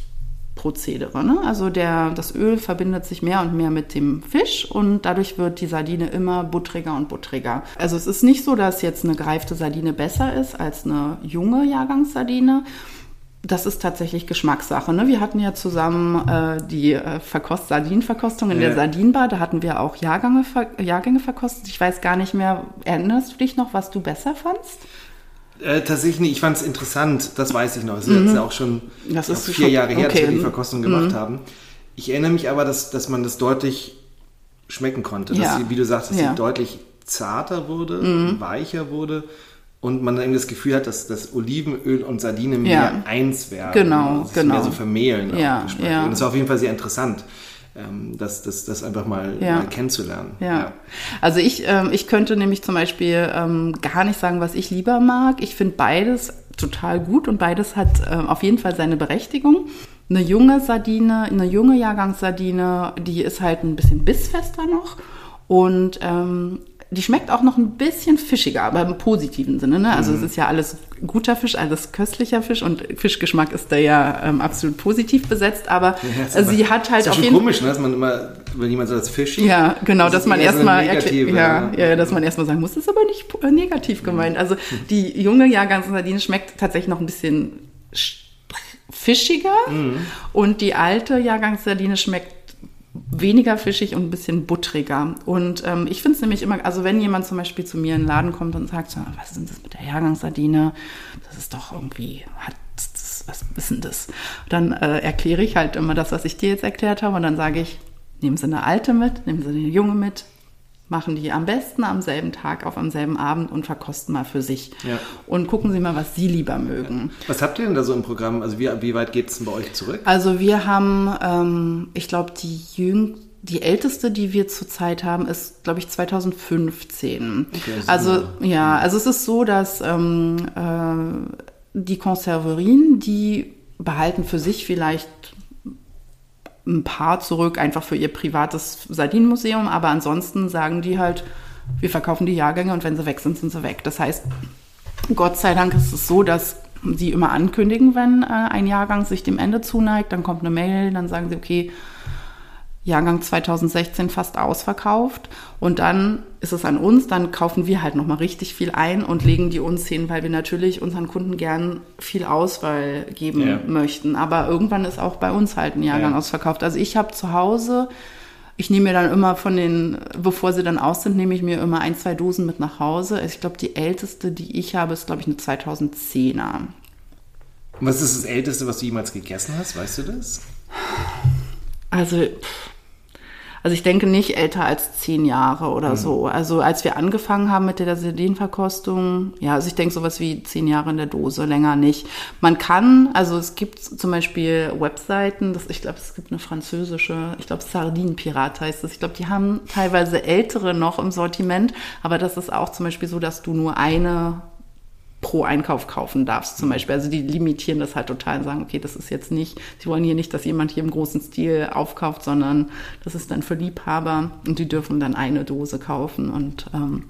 Prozedere. Ne? Also der, das Öl verbindet sich mehr und mehr mit dem Fisch und dadurch wird die Sardine immer buttriger und buttriger. Also es ist nicht so, dass jetzt eine gereifte Sardine besser ist als eine junge Jahrgangssardine. Das ist tatsächlich Geschmackssache. Ne? Wir hatten ja zusammen äh, die äh, Verkost Sardinenverkostung in ja. der Sardinenbar. Da hatten wir auch Jahrgänge, Jahrgänge verkostet. Ich weiß gar nicht mehr, erinnerst du dich noch, was du besser fandst? Äh, tatsächlich nicht. Ich fand es interessant, das weiß ich noch. Das ist mhm. jetzt auch schon das ist vier schon, Jahre her, okay. dass wir die Verkostung gemacht mhm. haben. Ich erinnere mich aber, dass, dass man das deutlich schmecken konnte. Dass Ja. sie, wie du sagst, dass Ja. sie deutlich zarter wurde, Mhm. weicher wurde und man dann das Gefühl hat, dass das Olivenöl und Sardine mehr Ja. eins werden. Genau, genau. Mehr so vermehlen. auch Ja, ja. Und das war auf jeden Fall sehr interessant, ähm, das, das, das einfach mal, Ja. mal kennenzulernen. Ja. Also ich, ähm, ich könnte nämlich zum Beispiel ähm, gar nicht sagen, was ich lieber mag. Ich finde beides total gut und beides hat ähm, auf jeden Fall seine Berechtigung. Eine junge Sardine, eine junge Jahrgangssardine, die ist halt ein bisschen bissfester noch und ähm, die schmeckt auch noch ein bisschen fischiger, aber im positiven Sinne. Ne? Also es ist ja alles guter Fisch, alles köstlicher Fisch und Fischgeschmack ist da ja ähm, absolut positiv besetzt, aber Ja, äh, sie aber- hat halt ist ja auf schon jeden komisch, ne, dass man immer, wenn jemand so als Fisch ja, genau, Das dass man so erstmal erklärt, ja, ne? ja, dass man erstmal sagen muss, ist aber nicht äh, negativ gemeint. Also die junge Jahrgangssardine schmeckt tatsächlich noch ein bisschen sch- fischiger und die alte Jahrgangssardine schmeckt weniger fischig und ein bisschen buttriger. Und ähm, ich finde es nämlich immer, also wenn jemand zum Beispiel zu mir in den Laden kommt und sagt, was ist denn das mit der Jahrgangssardine? Das ist doch irgendwie, hat was ist denn das? Dann äh, erkläre ich halt immer das, was ich dir jetzt erklärt habe und dann sage ich, nehmen Sie eine alte mit, nehmen Sie eine junge mit, machen die am besten am selben Tag auf am selben Abend und verkosten mal für sich. Ja. Und gucken Sie mal, was Sie lieber mögen. Was habt ihr denn da so im Programm? Also wie, wie weit geht es denn bei euch zurück? Also wir haben, ähm, ich glaube, die jüng die älteste, die wir zurzeit haben, ist, glaube ich, 2015. Okay, also ja, also es ist so, dass ähm, äh, die Konserverien, die behalten für sich vielleicht ein paar zurück, einfach für ihr privates Sardinenmuseum, aber ansonsten sagen die halt, wir verkaufen die Jahrgänge und wenn sie weg sind, sind sie weg. Das heißt, Gott sei Dank ist es so, dass sie immer ankündigen, wenn äh, ein Jahrgang sich dem Ende zuneigt, dann kommt eine Mail, dann sagen sie, okay, Jahrgang 2016 fast ausverkauft und dann ist es an uns, dann kaufen wir halt nochmal richtig viel ein und legen die uns hin, weil wir natürlich unseren Kunden gern viel Auswahl geben Ja. möchten. Aber irgendwann ist auch bei uns halt ein Jahrgang Ja. ausverkauft. Also ich habe zu Hause, ich nehme mir dann immer von den, bevor sie dann aus sind, nehme ich mir immer ein, zwei Dosen mit nach Hause. Also Ich glaube, die älteste, die ich habe, ist, glaube ich, eine 2010er. Und was ist das Älteste, was du jemals gegessen hast? Weißt du das? Also, pff, also ich denke nicht älter als zehn Jahre oder so. Also als wir angefangen haben mit der Sardinenverkostung, ja, also ich denke sowas wie zehn Jahre in der Dose, länger nicht. Man kann, also es gibt zum Beispiel Webseiten, das, ich glaube, es gibt eine französische, ich glaube Sardinenpirat heißt es. Ich glaube, die haben teilweise ältere noch im Sortiment, aber das ist auch zum Beispiel so, dass du nur eine pro Einkauf kaufen darfst zum Beispiel. Also die limitieren das halt total und sagen, okay, das ist jetzt nicht, sie wollen hier nicht, dass jemand hier im großen Stil aufkauft, sondern das ist dann für Liebhaber und die dürfen dann eine Dose kaufen und ähm,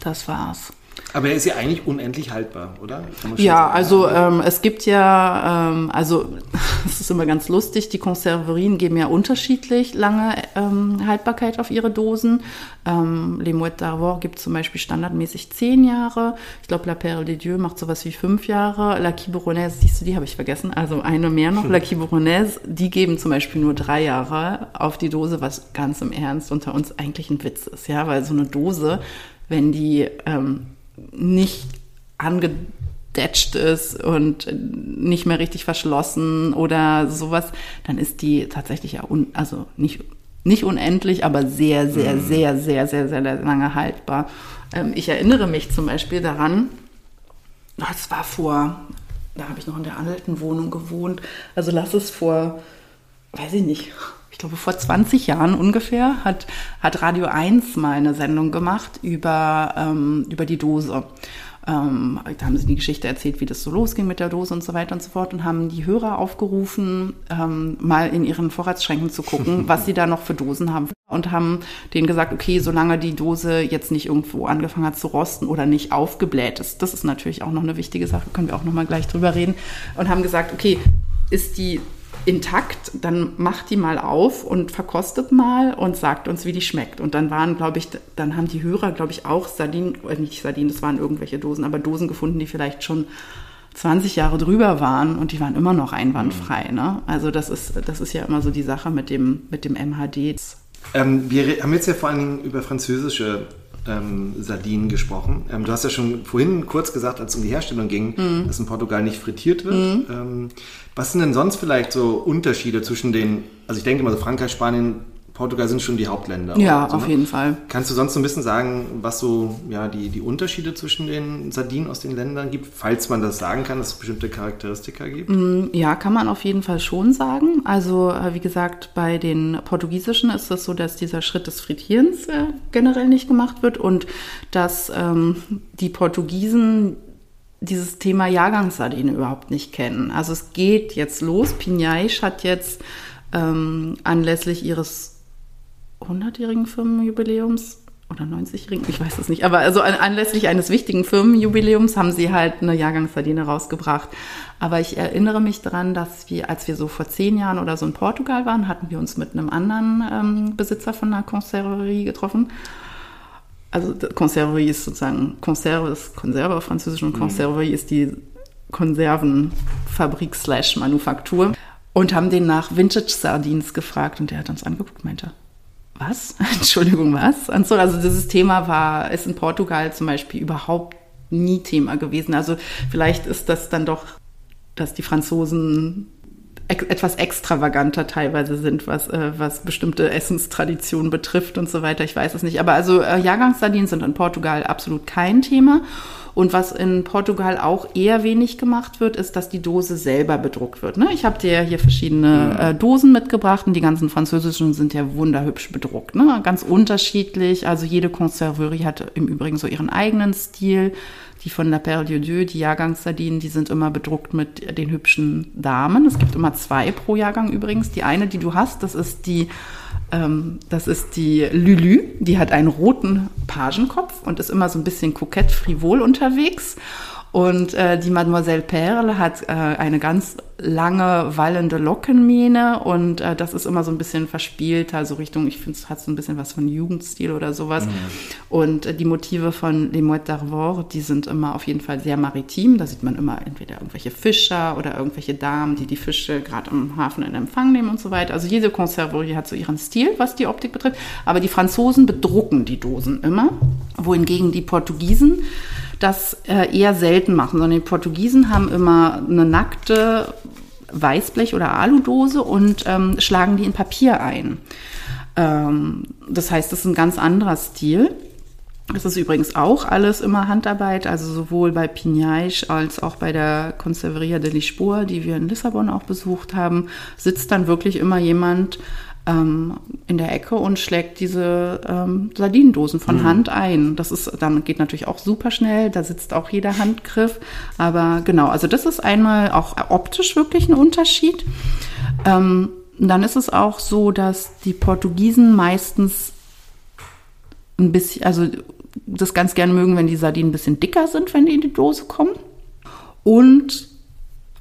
das war's. Aber er ist ja eigentlich unendlich haltbar, oder? Ja, also ähm, es gibt ja, ähm, also es ist immer ganz lustig, die Konserverien geben ja unterschiedlich lange ähm, Haltbarkeit auf ihre Dosen. Ähm, Les Mouettes d'Arvor gibt zum Beispiel standardmäßig zehn Jahre. Ich glaube, La Perle des Dieux macht sowas wie fünf Jahre. La Quiberonnaise, siehst du, die habe ich vergessen, also eine mehr noch. La Quiberonnaise, die geben zum Beispiel nur drei Jahre auf die Dose, was ganz im Ernst unter uns eigentlich ein Witz ist, ja, weil so eine Dose, wenn die ähm, nicht angedetscht ist und nicht mehr richtig verschlossen oder sowas, dann ist die tatsächlich ja un, also nicht nicht unendlich, aber sehr, sehr, sehr, sehr, sehr, sehr lange haltbar. Ähm, ich erinnere mich zum Beispiel daran, das war vor, da habe ich noch in der alten Wohnung gewohnt, also lass es vor, weiß ich nicht, ich glaube vor 20 Jahren ungefähr, hat, hat Radio 1 mal eine Sendung gemacht über, ähm, über die Dose. Ähm, da haben sie die Geschichte erzählt, wie das so losging mit der Dose und so weiter und so fort und haben die Hörer aufgerufen, ähm, mal in ihren Vorratsschränken zu gucken, was sie da noch für Dosen haben und haben denen gesagt, okay, solange die Dose jetzt nicht irgendwo angefangen hat zu rosten oder nicht aufgebläht ist, das ist natürlich auch noch eine wichtige Sache, können wir auch noch mal gleich drüber reden und haben gesagt, okay, ist die intakt, dann macht die mal auf und verkostet mal und sagt uns, wie die schmeckt. Und dann waren, glaube ich, dann haben die Hörer, glaube ich, auch Sardinen, äh, nicht Sardinen, das waren irgendwelche Dosen, aber Dosen gefunden, die vielleicht schon 20 Jahre drüber waren und die waren immer noch einwandfrei. Ne? Also das ist, das ist ja immer so die Sache mit dem, mit dem MHD. Ähm, wir haben jetzt ja vor allen Dingen über französische ähm, Sardinen gesprochen. Ähm, du hast ja schon vorhin kurz gesagt, als es um die Herstellung ging, mm. dass in Portugal nicht frittiert wird. Mm. Ähm, was sind denn sonst vielleicht so Unterschiede zwischen den, also ich denke mal so Frankreich, Spanien, Portugal sind schon die Hauptländer. Ja, so, auf ne? jeden Fall. Kannst du sonst so ein bisschen sagen, was so ja, die, die Unterschiede zwischen den Sardinen aus den Ländern gibt, falls man das sagen kann, dass es bestimmte Charakteristika gibt? Mm, ja, kann man auf jeden Fall schon sagen. Also äh, wie gesagt, bei den Portugiesischen ist es so, dass dieser Schritt des Frittierens äh, generell nicht gemacht wird und dass ähm, die Portugiesen dieses Thema Jahrgangssardine überhaupt nicht kennen. Also es geht jetzt los. Pinhais hat jetzt ähm, anlässlich ihres 100-jährigen Firmenjubiläums oder 90-jährigen, ich weiß es nicht, aber also anlässlich eines wichtigen Firmenjubiläums haben sie halt eine Jahrgangssardine rausgebracht. Aber ich erinnere mich daran, dass wir, als wir so vor zehn Jahren oder so in Portugal waren, hatten wir uns mit einem anderen ähm, Besitzer von einer Conserverie getroffen. Also Conserverie ist sozusagen, Konserve ist Konserve auf Französisch und mhm. Conserverie ist die Konservenfabrik slash Manufaktur. Und haben den nach Vintage Sardines gefragt und der hat uns angeguckt, meinte, was? Entschuldigung, was? Und so, also dieses Thema war, ist in Portugal zum Beispiel überhaupt nie Thema gewesen. Also vielleicht ist das dann doch, dass die Franzosen etwas extravaganter teilweise sind, was, äh, was bestimmte Essenstraditionen betrifft und so weiter. Ich weiß es nicht. Aber also äh, Jahrgangssardinen sind in Portugal absolut kein Thema. Und was in Portugal auch eher wenig gemacht wird, ist, dass die Dose selber bedruckt wird. Ne? Ich habe dir hier verschiedene äh, Dosen mitgebracht und die ganzen französischen sind ja wunderhübsch bedruckt. Ne? Ganz unterschiedlich. Also jede Conserverie hat im Übrigen so ihren eigenen Stil. Die von La Perle de Dieu, die Jahrgangssardinen, die sind immer bedruckt mit den hübschen Damen. Es gibt immer zwei pro Jahrgang übrigens. Die eine, die du hast, das ist die das ist die Lulu, die hat einen roten Pagenkopf und ist immer so ein bisschen kokett frivol unterwegs. Und äh, die Mademoiselle Perle hat äh, eine ganz lange wallende Lockenmähne und äh, das ist immer so ein bisschen verspielter, so Richtung, ich finde es hat so ein bisschen was von Jugendstil oder sowas. Mhm. Und äh, die Motive von Les Moët d'Arvor, die sind immer auf jeden Fall sehr maritim. Da sieht man immer entweder irgendwelche Fischer oder irgendwelche Damen, die die Fische gerade im Hafen in Empfang nehmen und so weiter. Also jede Conserverie hat so ihren Stil, was die Optik betrifft. Aber die Franzosen bedrucken die Dosen immer, wohingegen die Portugiesen das äh, eher selten machen, sondern die Portugiesen haben immer eine nackte Weißblech- oder Aludose und ähm, schlagen die in Papier ein. Ähm, das heißt, das ist ein ganz anderer Stil. Das ist übrigens auch alles immer Handarbeit, also sowohl bei Pinhais als auch bei der Conserveria de Lisboa, die wir in Lissabon auch besucht haben, sitzt dann wirklich immer jemand ähm, in der Ecke und schlägt diese ähm, Sardinendosen von mhm. Hand ein. Das ist dann geht natürlich auch super schnell, da sitzt auch jeder Handgriff. Aber genau, also das ist einmal auch optisch wirklich ein Unterschied. Ähm, dann ist es auch so, dass die Portugiesen meistens ein bisschen, also das ganz gerne mögen, wenn die Sardinen ein bisschen dicker sind, wenn die in die Dose kommen. Und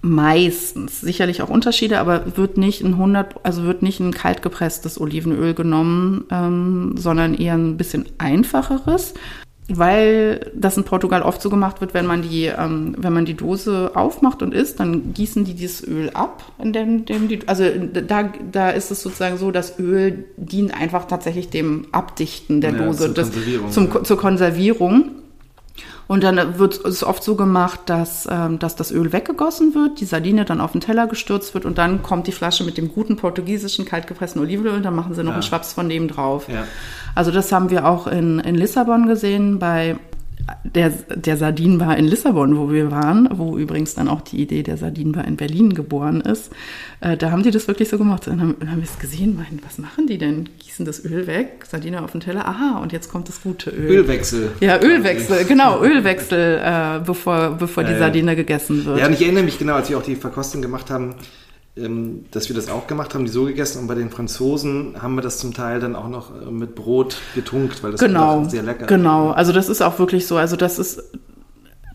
meistens, sicherlich auch Unterschiede, aber wird nicht ein 100, also wird nicht ein kaltgepresstes Olivenöl genommen, ähm, sondern eher ein bisschen einfacheres, weil das in Portugal oft so gemacht wird, wenn man die, ähm, wenn man die Dose aufmacht und isst, dann gießen die dieses Öl ab, in dem, dem die, also da, da ist es sozusagen so, das Öl dient einfach tatsächlich dem Abdichten der ja, Dose, zur, Konservierung, zum, ja. zur Konservierung. Und dann wird es oft so gemacht, dass, ähm, dass das Öl weggegossen wird, die Sardine dann auf den Teller gestürzt wird und dann kommt die Flasche mit dem guten portugiesischen kaltgepressten Olivenöl und dann machen sie noch ja. einen Schwaps von dem drauf. Ja. Also das haben wir auch in, in Lissabon gesehen bei der, der Sardinenbar in Lissabon, wo wir waren, wo übrigens dann auch die Idee der Sardinenbar in Berlin geboren ist, äh, da haben die das wirklich so gemacht. Dann haben, dann haben wir es gesehen, meinen, was machen die denn? Gießen das Öl weg, Sardine auf den Teller, aha, und jetzt kommt das gute Öl. Ölwechsel. Ja, Ölwechsel, genau, Ölwechsel, äh, bevor, bevor die Sardine gegessen wird. Ja, und ich erinnere mich genau, als wir auch die Verkostung gemacht haben, dass wir das auch gemacht haben, die so gegessen. Und bei den Franzosen haben wir das zum Teil dann auch noch äh, mit Brot getunkt, weil das genau, sehr lecker ist. Genau, also das ist auch wirklich so. Also das ist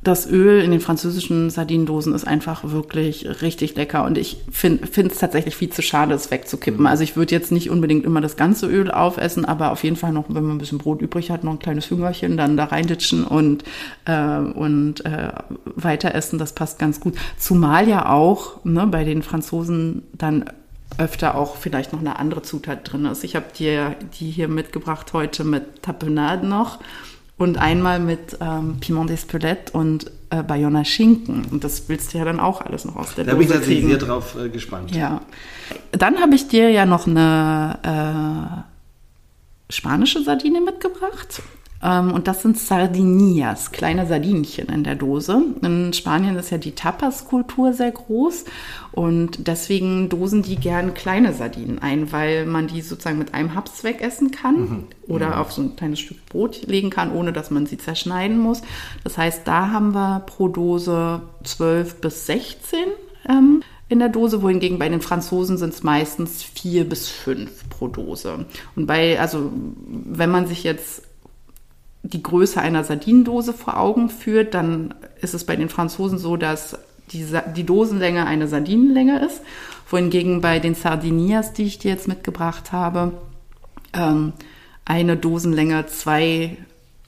das Öl in den französischen Sardinendosen ist einfach wirklich richtig lecker und ich finde es tatsächlich viel zu schade, es wegzukippen. Also ich würde jetzt nicht unbedingt immer das ganze Öl aufessen, aber auf jeden Fall noch, wenn man ein bisschen Brot übrig hat, noch ein kleines Hüngerchen, dann da reinditschen und, äh, und äh, weiter essen, das passt ganz gut. Zumal ja auch ne, bei den Franzosen dann öfter auch vielleicht noch eine andere Zutat drin ist. Ich habe dir die hier mitgebracht heute mit Tapenade noch und einmal mit ähm, Piment d'Espelette und äh, Bayonner Schinken. Und das willst du ja dann auch alles noch aus der da Dose bin ich kriegen. sehr drauf äh, gespannt. Ja. Dann habe ich dir ja noch eine äh, spanische Sardine mitgebracht. Ähm, und das sind Sardinias, kleine Sardinchen in der Dose. In Spanien ist ja die Tapas-Kultur sehr groß und deswegen dosen die gern kleine Sardinen ein, weil man die sozusagen mit einem Haps wegessen kann mhm. oder mhm. auf so ein kleines Stück Brot legen kann, ohne dass man sie zerschneiden muss. Das heißt, da haben wir pro Dose 12 bis 16 ähm, in der Dose, wohingegen bei den Franzosen sind es meistens vier bis fünf pro Dose. Und bei, also wenn man sich jetzt die Größe einer Sardinendose vor Augen führt, dann ist es bei den Franzosen so, dass die, die Dosenlänge eine Sardinenlänge ist, wohingegen bei den Sardinias, die ich dir jetzt mitgebracht habe, ähm, eine Dosenlänge zwei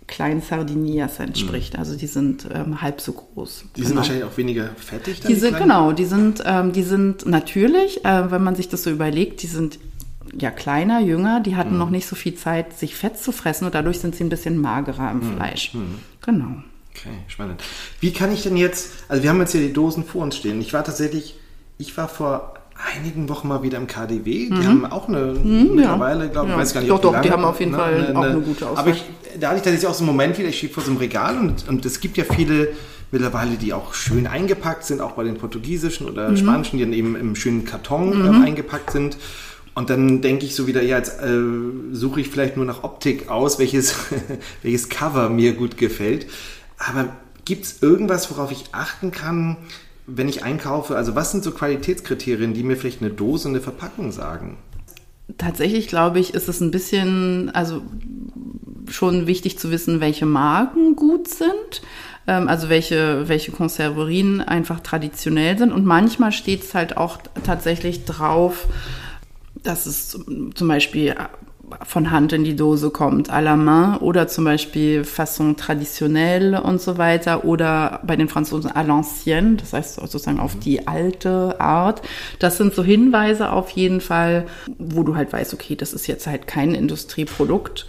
kleinen Sardinias entspricht. Mhm. Also die sind ähm, halb so groß. Die genau. sind wahrscheinlich auch weniger fettig. Die, die sind genau, die sind, ähm, die sind natürlich, äh, wenn man sich das so überlegt, die sind ja kleiner, jünger, die hatten mhm. noch nicht so viel Zeit, sich Fett zu fressen und dadurch sind sie ein bisschen magerer im mhm. Fleisch. Mhm. Genau. Okay, spannend. Wie kann ich denn jetzt, also wir haben jetzt hier die Dosen vor uns stehen. Ich war tatsächlich, ich war vor einigen Wochen mal wieder im KDW. Die mhm. haben auch eine mhm, mittlerweile, glaube ich, ja. weiß gar nicht, doch, doch, die haben auf jeden ne, Fall eine, auch eine gute Auswahl. Aber ich, da hatte ich tatsächlich auch so einen Moment wieder, ich stehe vor so einem Regal und, und es gibt ja viele mittlerweile, die auch schön eingepackt sind, auch bei den portugiesischen oder mhm. spanischen, die dann eben im schönen Karton äh, eingepackt sind. Und dann denke ich so wieder, ja, jetzt äh, suche ich vielleicht nur nach Optik aus, welches, welches Cover mir gut gefällt. Aber gibt es irgendwas, worauf ich achten kann, wenn ich einkaufe? Also was sind so Qualitätskriterien, die mir vielleicht eine Dose eine Verpackung sagen? Tatsächlich glaube ich, ist es ein bisschen, also schon wichtig zu wissen, welche Marken gut sind ähm, also welche, welche Konserverien einfach traditionell sind. Und manchmal steht es halt auch tatsächlich drauf, dass es zum Beispiel von Hand in die Dose kommt, à la main oder zum Beispiel façon traditionnelle und so weiter oder bei den Franzosen à l'ancienne, das heißt sozusagen auf die alte Art. Das sind so Hinweise auf jeden Fall, wo du halt weißt, okay, das ist jetzt halt kein Industrieprodukt.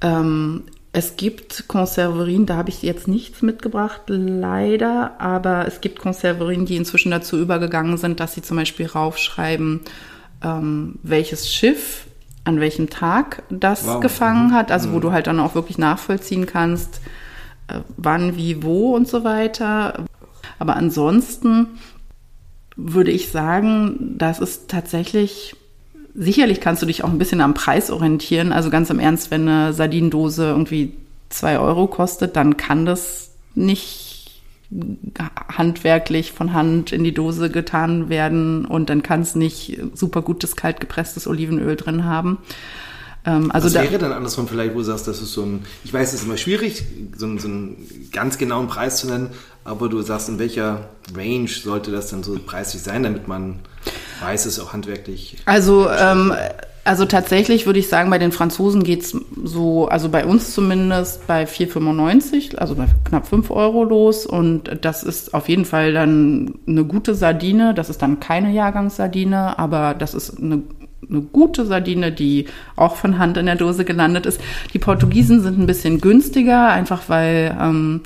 Ähm, es gibt Konserverien, da habe ich jetzt nichts mitgebracht, leider, aber es gibt Konserverien, die inzwischen dazu übergegangen sind, dass sie zum Beispiel raufschreiben, ähm, welches Schiff an welchem Tag das wow. gefangen mhm. hat, also wo mhm. du halt dann auch wirklich nachvollziehen kannst, äh, wann, wie, wo und so weiter. Aber ansonsten würde ich sagen, das ist tatsächlich, sicherlich kannst du dich auch ein bisschen am Preis orientieren. Also ganz im Ernst, wenn eine Sardinendose irgendwie zwei Euro kostet, dann kann das nicht handwerklich von Hand in die Dose getan werden und dann kann es nicht super gutes kalt gepresstes Olivenöl drin haben. Ähm, also Was da, wäre dann andersrum vielleicht, wo du sagst, das ist so ein, ich weiß, es ist immer schwierig, so, einen, so einen ganz genauen Preis zu nennen, aber du sagst, in welcher Range sollte das dann so preislich sein, damit man weiß, es auch handwerklich. Also ähm, also tatsächlich würde ich sagen, bei den Franzosen geht's so, also bei uns zumindest bei 4,95, also bei knapp 5 Euro los. Und das ist auf jeden Fall dann eine gute Sardine. Das ist dann keine Jahrgangssardine, aber das ist eine, eine gute Sardine, die auch von Hand in der Dose gelandet ist. Die Portugiesen sind ein bisschen günstiger, einfach weil ähm,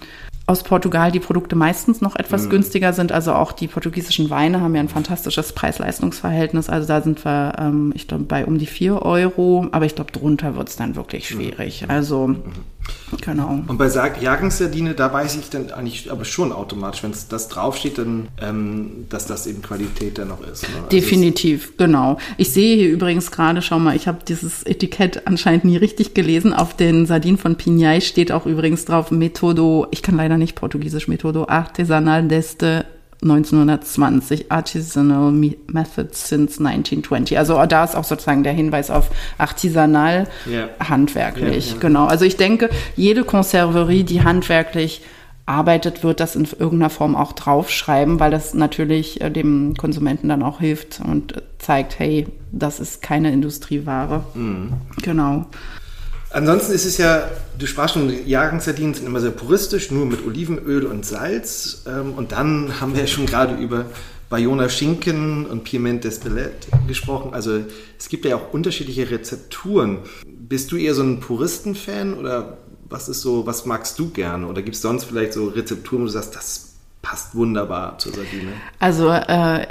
aus Portugal die Produkte meistens noch etwas mhm. günstiger sind. Also auch die portugiesischen Weine haben ja ein fantastisches Preis-Leistungs-Verhältnis. Also da sind wir, ähm, ich glaube, bei um die vier Euro. Aber ich glaube, drunter wird es dann wirklich mhm. schwierig. Mhm. Also mhm. Genau. Und bei Jagensardine, da weiß ich dann eigentlich aber schon automatisch, wenn das draufsteht, dann, ähm, dass das eben Qualität dann noch ist. Ne? Also Definitiv, genau. Ich sehe hier übrigens gerade, schau mal, ich habe dieses Etikett anscheinend nie richtig gelesen. Auf den Sardinen von Pinhais steht auch übrigens drauf Metodo, ich kann leider nicht Portugiesisch, Metodo Artesanal deste 1920, Artisanal Methods since 1920. Also da ist auch sozusagen der Hinweis auf artisanal, yeah. handwerklich. Yeah, yeah. Genau. Also ich denke, jede Konserverie, die handwerklich arbeitet, wird das in irgendeiner Form auch draufschreiben, weil das natürlich äh, dem Konsumenten dann auch hilft und zeigt, hey, das ist keine Industrieware. Mhm. Genau. Ansonsten ist es ja, du sprachst schon, Jahrgangssardinen sind immer sehr puristisch, nur mit Olivenöl und Salz. Ähm, und dann haben wir ja schon gerade über Bayona Schinken und Piment d'Espelette gesprochen. Also es gibt ja auch unterschiedliche Rezepturen. Bist du eher so ein Puristen-Fan oder was ist so, was magst du gerne? Oder gibt es sonst vielleicht so Rezepturen, wo du sagst, das passt wunderbar zur Sardine? Also äh,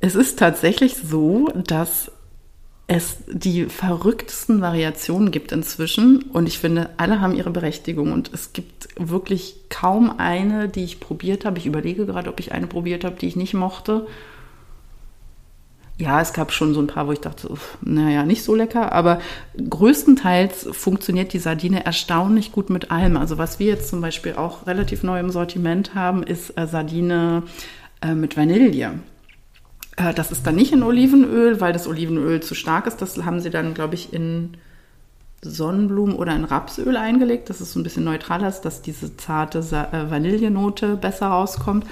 es ist tatsächlich so, dass es die verrücktesten Variationen gibt inzwischen und ich finde, alle haben ihre Berechtigung und es gibt wirklich kaum eine, die ich probiert habe. Ich überlege gerade, ob ich eine probiert habe, die ich nicht mochte. Ja, es gab schon so ein paar, wo ich dachte, naja, nicht so lecker, aber größtenteils funktioniert die Sardine erstaunlich gut mit allem. Also was wir jetzt zum Beispiel auch relativ neu im Sortiment haben, ist äh, Sardine äh, mit Vanille. Äh, das ist dann nicht in Olivenöl, weil das Olivenöl zu stark ist. Das haben sie dann, glaube ich, in Sonnenblumen oder in Rapsöl eingelegt, dass es so ein bisschen neutraler ist, dass diese zarte äh, Vanillenote besser rauskommt.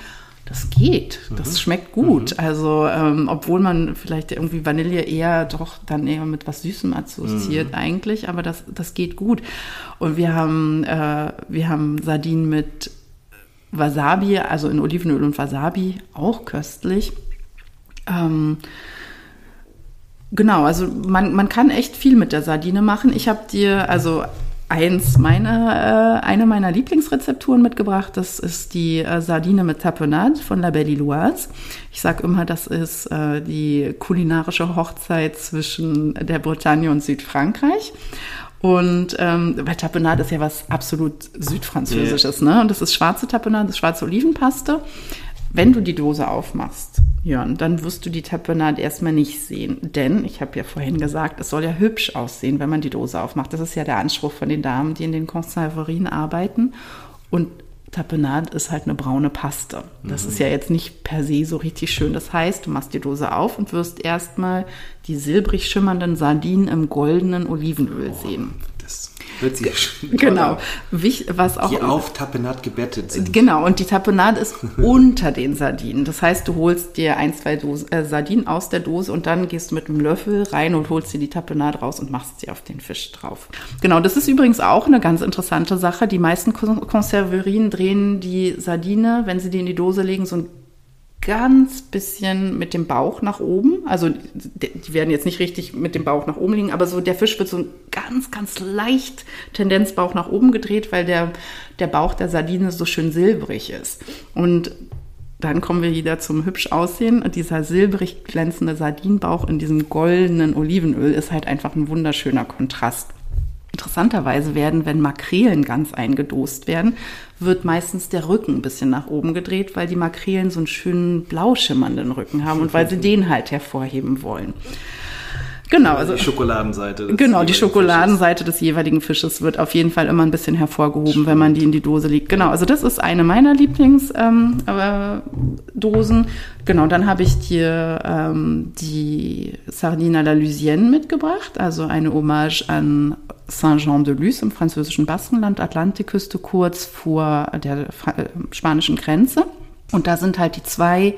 Das geht, das mhm. schmeckt gut. Mhm. Also, ähm, obwohl man vielleicht irgendwie Vanille eher doch dann eher mit was Süßem assoziiert mhm. eigentlich, aber das, das geht gut. Und wir haben, äh, wir haben Sardinen mit Wasabi, also in Olivenöl und Wasabi, auch köstlich. Ähm, genau, also man, man kann echt viel mit der Sardine machen. Ich habe dir also eins meiner, äh, eine meiner Lieblingsrezepturen mitgebracht. Das ist die äh, Sardine mit Tapenade von La Belle Illoise. Ich sage immer, das ist äh, die kulinarische Hochzeit zwischen der Bretagne und Südfrankreich. Und ähm, weil Tapenade ist ja was absolut Südfranzösisches, yeah. ne? Und das ist schwarze Tapenade, das ist schwarze Olivenpaste. Wenn du die Dose aufmachst, Jörn, dann wirst du die Tapenade erstmal nicht sehen. Denn, ich habe ja vorhin gesagt, es soll ja hübsch aussehen, wenn man die Dose aufmacht. Das ist ja der Anspruch von den Damen, die in den Konserverien arbeiten. Und Tapenade ist halt eine braune Paste. Das mhm. ist ja jetzt nicht per se so richtig schön. Das heißt, du machst die Dose auf und wirst erstmal die silbrig schimmernden Sardinen im goldenen Olivenöl oh, sehen. Das wird sie Genau. Was auch, die auf Tapenade gebettet sind. Genau, und die Tapenade ist unter den Sardinen. Das heißt, du holst dir ein, zwei Dose, äh, Sardinen aus der Dose und dann gehst du mit einem Löffel rein und holst dir die Tapenade raus und machst sie auf den Fisch drauf. Genau, das ist übrigens auch eine ganz interessante Sache. Die meisten Konserverien drehen die Sardine, wenn sie die in die Dose legen, so ein ganz bisschen mit dem Bauch nach oben. Also die werden jetzt nicht richtig mit dem Bauch nach oben liegen, aber so der Fisch wird so ganz, ganz leicht Tendenz Bauch nach oben gedreht, weil der, der Bauch der Sardine so schön silbrig ist. Und dann kommen wir wieder zum hübsch aussehen. Dieser silbrig glänzende Sardinenbauch in diesem goldenen Olivenöl ist halt einfach ein wunderschöner Kontrast. Interessanterweise werden, wenn Makrelen ganz eingedost werden, wird meistens der Rücken ein bisschen nach oben gedreht, weil die Makrelen so einen schönen blau schimmernden Rücken haben und weil sie den halt hervorheben wollen. Genau, also die Schokoladenseite. genau, die Schokoladenseite Fisches. des jeweiligen Fisches wird auf jeden Fall immer ein bisschen hervorgehoben, wenn man die in die Dose legt. Genau, also das ist eine meiner Lieblingsdosen. Ähm, genau, dann habe ich dir ähm, die Sardine à la Lusienne mitgebracht, also eine Hommage an Saint-Jean-de-Luz im französischen Baskenland, Atlantikküste kurz vor der äh, spanischen Grenze. Und da sind halt die zwei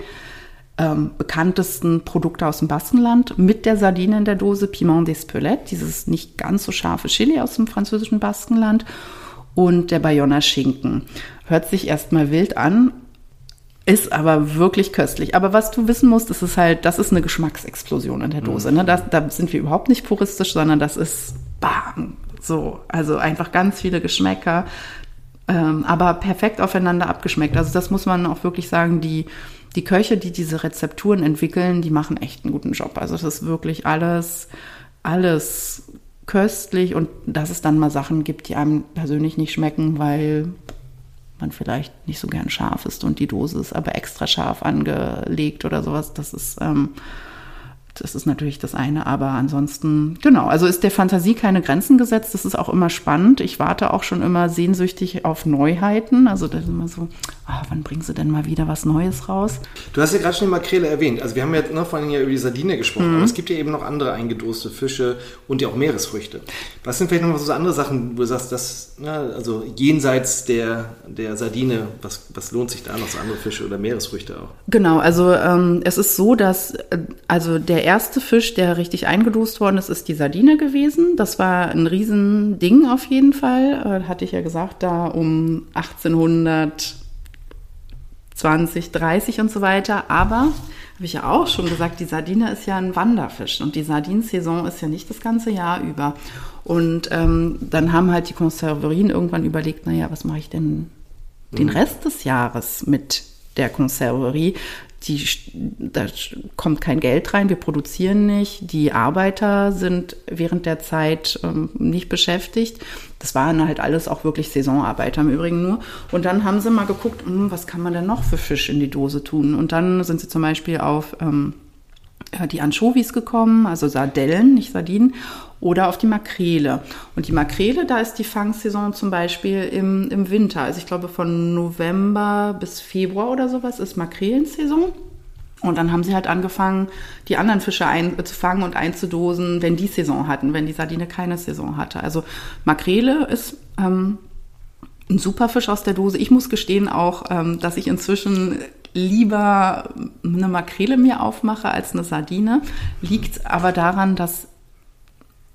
ähm, bekanntesten Produkte aus dem Baskenland mit der Sardine in der Dose, Piment d'Espelette, dieses nicht ganz so scharfe Chili aus dem französischen Baskenland und der Bayonner Schinken. Hört sich erstmal wild an, ist aber wirklich köstlich. Aber was du wissen musst, ist es halt, das ist eine Geschmacksexplosion in der Dose. Ne? Das, da sind wir überhaupt nicht puristisch, sondern das ist bam, so. Also einfach ganz viele Geschmäcker, ähm, aber perfekt aufeinander abgeschmeckt. Also das muss man auch wirklich sagen, die die Köche, die diese Rezepturen entwickeln, die machen echt einen guten Job. Also das ist wirklich alles, alles köstlich und dass es dann mal Sachen gibt, die einem persönlich nicht schmecken, weil man vielleicht nicht so gern scharf ist und die Dose ist aber extra scharf angelegt oder sowas. Das ist, ähm, Das ist natürlich das eine, aber ansonsten, genau, also ist der Fantasie keine Grenzen gesetzt. Das ist auch immer spannend. Ich warte auch schon immer sehnsüchtig auf Neuheiten. Also das ist immer so, ah, wann bringen sie denn mal wieder was Neues raus? Du hast ja gerade schon die Makrele erwähnt. Also wir haben ja ne, vor allem ja über die Sardine gesprochen, mhm. aber es gibt ja eben noch andere eingedoste Fische und ja auch Meeresfrüchte. Was sind vielleicht noch so andere Sachen, wo du sagst, das, ne, also jenseits der, der Sardine, was, was lohnt sich da noch, so andere Fische oder Meeresfrüchte auch? Genau, also ähm, es ist so, dass äh, also der erste Fisch, der richtig eingedost worden ist, ist die Sardine gewesen. Das war ein Riesending auf jeden Fall. Äh, hatte ich ja gesagt, da um 1820, 30 und so weiter. Aber habe ich ja auch schon gesagt, die Sardine ist ja ein Wanderfisch und die Sardinsaison ist ja nicht das ganze Jahr über. Und ähm, dann haben halt die Konserverien irgendwann überlegt, naja, was mache ich denn den mhm. Rest des Jahres mit der Konserverie? die, da kommt kein Geld rein, wir produzieren nicht, die Arbeiter sind während der Zeit ähm, nicht beschäftigt. Das waren halt alles auch wirklich Saisonarbeiter im Übrigen nur. Und dann haben sie mal geguckt, hm, was kann man denn noch für Fisch in die Dose tun? Und dann sind sie zum Beispiel auf ähm, die Anchovies gekommen, also Sardellen, nicht Sardinen, oder auf die Makrele. Und die Makrele, da ist die Fangsaison zum Beispiel im, im Winter. Also ich glaube von November bis Februar oder sowas ist Makrelensaison. Und dann haben sie halt angefangen, die anderen Fische einzufangen und einzudosen, wenn die Saison hatten, wenn die Sardine keine Saison hatte. Also Makrele ist ähm, ein super Fisch aus der Dose. Ich muss gestehen auch, ähm, dass ich inzwischen lieber eine Makrele mir aufmache als eine Sardine. Liegt aber daran, dass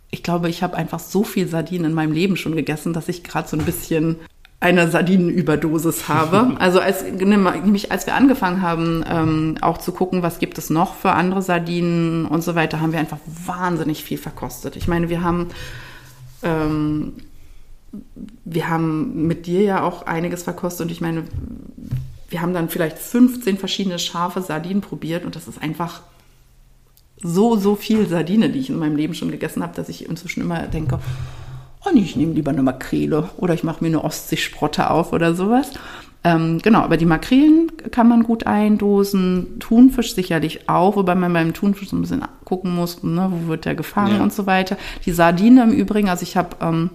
ich glaube, ich habe einfach so viel Sardinen in meinem Leben schon gegessen, dass ich gerade so ein bisschen eine Sardinenüberdosis habe. Also als, nämlich als wir angefangen haben, ähm, auch zu gucken, was gibt es noch für andere Sardinen und so weiter, haben wir einfach wahnsinnig viel verkostet. Ich meine, wir haben ähm, wir haben mit dir ja auch einiges verkostet und ich meine, wir haben dann vielleicht 15 verschiedene scharfe Sardinen probiert und das ist einfach so, so viel Sardine, die ich in meinem Leben schon gegessen habe, dass ich inzwischen immer denke, oh nee, ich nehme lieber eine Makrele oder ich mache mir eine Ostseesprotte auf oder sowas. Ähm, genau, aber die Makrelen kann man gut eindosen, Thunfisch sicherlich auch, wobei man beim Thunfisch so ein bisschen gucken muss, ne, wo wird der gefangen ja. und so weiter. Die Sardine im Übrigen, also ich habe ähm,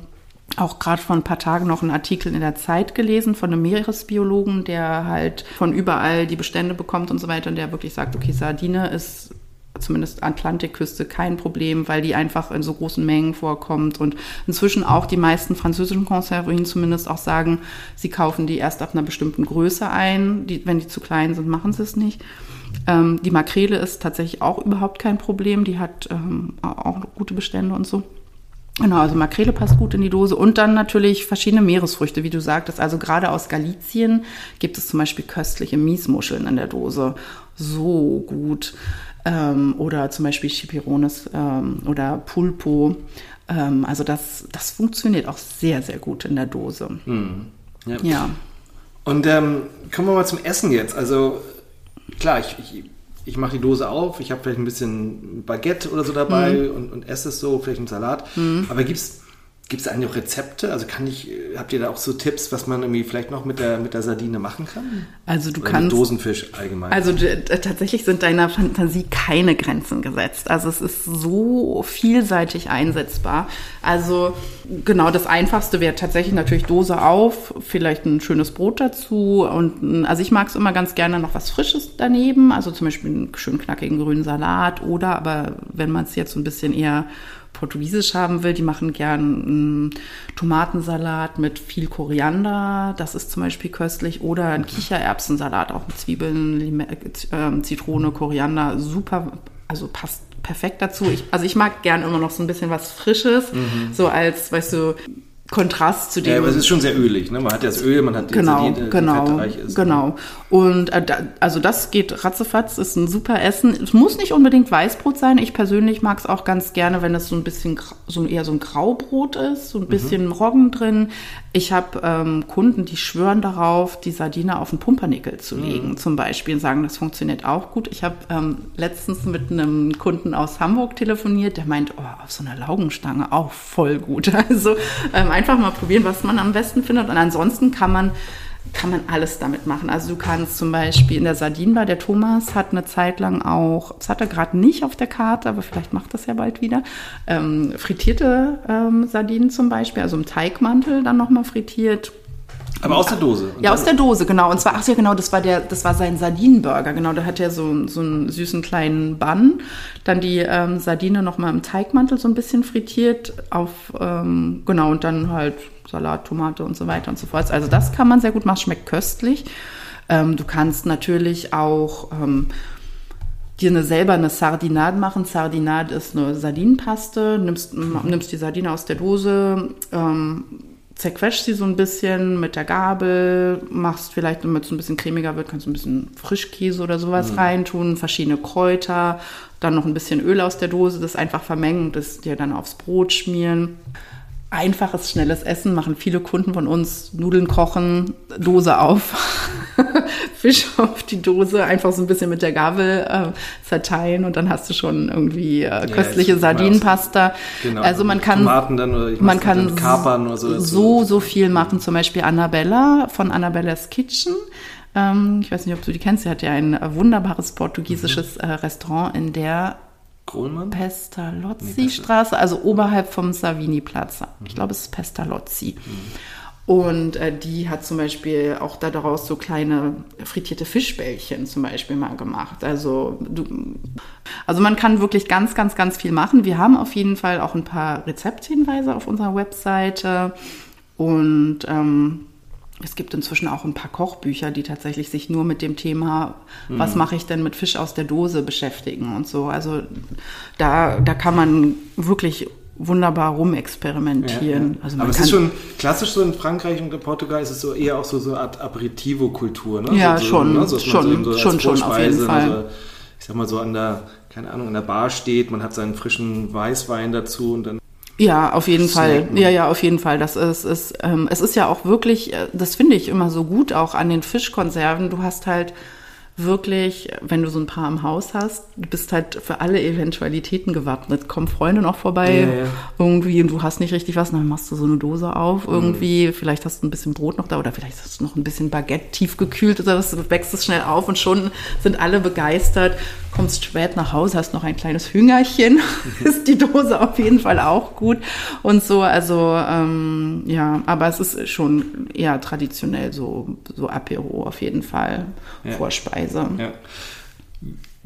auch gerade vor ein paar Tagen noch einen Artikel in der Zeit gelesen von einem Meeresbiologen, der halt von überall die Bestände bekommt und so weiter und der wirklich sagt, okay, Sardine ist zumindest Atlantikküste kein Problem, weil die einfach in so großen Mengen vorkommt und inzwischen auch die meisten französischen Konserverien zumindest auch sagen, sie kaufen die erst ab einer bestimmten Größe ein. Die, wenn die zu klein sind, machen sie es nicht. Ähm, die Makrele ist tatsächlich auch überhaupt kein Problem. Die hat ähm, auch gute Bestände und so. Genau, also Makrele passt gut in die Dose und dann natürlich verschiedene Meeresfrüchte, wie du sagtest. Also gerade aus Galizien gibt es zum Beispiel köstliche Miesmuscheln in der Dose. So gut ähm, oder zum Beispiel Chipirones ähm, oder Pulpo. Ähm, also das, das funktioniert auch sehr, sehr gut in der Dose. Mhm. Ja. ja. Und ähm, kommen wir mal zum Essen jetzt. Also klar, ich, ich, ich mache die Dose auf, ich habe vielleicht ein bisschen Baguette oder so dabei mhm. und, und esse es so, vielleicht einen Salat. Mhm. Aber gibt es Gibt es eigentlich auch Rezepte? Also kann ich, habt ihr da auch so Tipps, was man irgendwie vielleicht noch mit der, mit der Sardine machen kann? Also du Oder kannst. Dosenfisch allgemein. Also tatsächlich sind deiner Fantasie keine Grenzen gesetzt. Also es ist so vielseitig einsetzbar. Also genau, das Einfachste wäre tatsächlich natürlich Dose auf, vielleicht ein schönes Brot dazu. Und also ich mag es immer ganz gerne noch was Frisches daneben. Also zum Beispiel einen schön knackigen grünen Salat oder aber wenn man es jetzt so ein bisschen eher portugiesisch haben will, die machen gern einen Tomatensalat mit viel Koriander, das ist zum Beispiel köstlich, oder ein Kichererbsensalat, auch mit Zwiebeln, Lime äh, Zitrone, Koriander, super, also passt perfekt dazu. Ich, also ich mag gern immer noch so ein bisschen was Frisches, mhm. so als, weißt du, Kontrast zu dem. Ja, aber es ist schon sehr ölig, ne? Man hat ja das Öl, man hat die genau, genau, die fettreich ist. Genau. Und äh, also das geht ratzefatz, ist ein super Essen. Es muss nicht unbedingt Weißbrot sein. Ich persönlich mag es auch ganz gerne, wenn es so ein bisschen so eher so ein Graubrot ist, so ein mhm. bisschen mhm. Roggen drin. Ich habe ähm, Kunden, die schwören darauf, die Sardine auf den Pumpernickel zu mhm. legen, mhm. zum Beispiel, und sagen, das funktioniert auch gut. Ich habe ähm, letztens mit einem Kunden aus Hamburg telefoniert, der meint, oh, auf so einer Laugenstange auch voll gut. Also ähm, einfach mal probieren, was man am besten findet. Und ansonsten kann man kann man alles damit machen. Also du kannst zum Beispiel in der Sardinenbar, der Thomas hat eine Zeit lang auch, das hat er gerade nicht auf der Karte, aber vielleicht macht das ja bald wieder, ähm, frittierte ähm, Sardinen zum Beispiel, also im Teigmantel dann nochmal frittiert. Aber aus der Dose. Ja, aus der Dose, genau. Und zwar, ach ja, genau, das war der, das war sein Sardinenburger. Genau, da hat er so, so einen süßen kleinen Bun. Dann die ähm, Sardine nochmal im Teigmantel so ein bisschen frittiert auf, ähm, genau, und dann halt Salat, Tomate und so weiter und so fort. Also das kann man sehr gut machen, schmeckt köstlich. Ähm, du kannst natürlich auch ähm, dir eine, selber eine Sardinade machen. Sardinade ist eine Sardinenpaste, nimmst, nimmst die Sardine aus der Dose, ähm, zerquetscht sie so ein bisschen mit der Gabel, machst vielleicht, damit es ein bisschen cremiger wird, kannst du ein bisschen Frischkäse oder sowas mhm. reintun, verschiedene Kräuter, dann noch ein bisschen Öl aus der Dose, das einfach vermengen und das dir dann aufs Brot schmieren einfaches, schnelles Essen machen viele Kunden von uns. Nudeln kochen, Dose auf, Fisch auf die Dose, einfach so ein bisschen mit der Gabel äh, zerteilen und dann hast du schon irgendwie äh, köstliche ja, Sardinenpasta. Genau, also man kann, dann, oder ich man kann kapern oder so, so, so viel machen. Zum Beispiel Annabella von Annabella's Kitchen. Ähm, ich weiß nicht, ob du die kennst. Sie hat ja ein wunderbares portugiesisches mhm. äh, Restaurant in der Kohlmann? Pestalozzi-Straße, also oberhalb vom Savini-Platz. Ich glaube, es ist Pestalozzi. Mhm. Und äh, die hat zum Beispiel auch da daraus so kleine frittierte Fischbällchen zum Beispiel mal gemacht. Also, du, also man kann wirklich ganz, ganz, ganz viel machen. Wir haben auf jeden Fall auch ein paar Rezepthinweise auf unserer Webseite. Und ähm, es gibt inzwischen auch ein paar Kochbücher, die tatsächlich sich nur mit dem Thema, mhm. was mache ich denn mit Fisch aus der Dose beschäftigen und so. Also da, da kann man wirklich wunderbar rumexperimentieren. Ja, ja. Also Aber es ist schon klassisch so in Frankreich und in Portugal ist es so eher auch so, so eine Art Aperitivo-Kultur, ne? Ja, so, schon, ne? so, schon, so schon, schon, auf jeden Fall. Ich sag mal so an der, keine Ahnung, an der Bar steht, man hat seinen frischen Weißwein dazu und dann ja, auf jeden Fall. Ja, ja, auf jeden Fall. Das ist, ist ähm, es ist ja auch wirklich, äh, das finde ich immer so gut auch an den Fischkonserven. Du hast halt wirklich, wenn du so ein paar im Haus hast, du bist halt für alle Eventualitäten gewappnet. Kommen Freunde noch vorbei ja, ja. irgendwie und du hast nicht richtig was, dann machst du so eine Dose auf irgendwie. Mhm. Vielleicht hast du ein bisschen Brot noch da oder vielleicht hast du noch ein bisschen Baguette tiefgekühlt oder was, du wächst es schnell auf und schon sind alle begeistert. Kommst spät nach Hause, hast noch ein kleines Hüngerchen, ist die Dose auf jeden Fall auch gut und so. Also ähm, ja, aber es ist schon eher traditionell so, so Apero auf jeden Fall, ja. Vorspeise. Ja.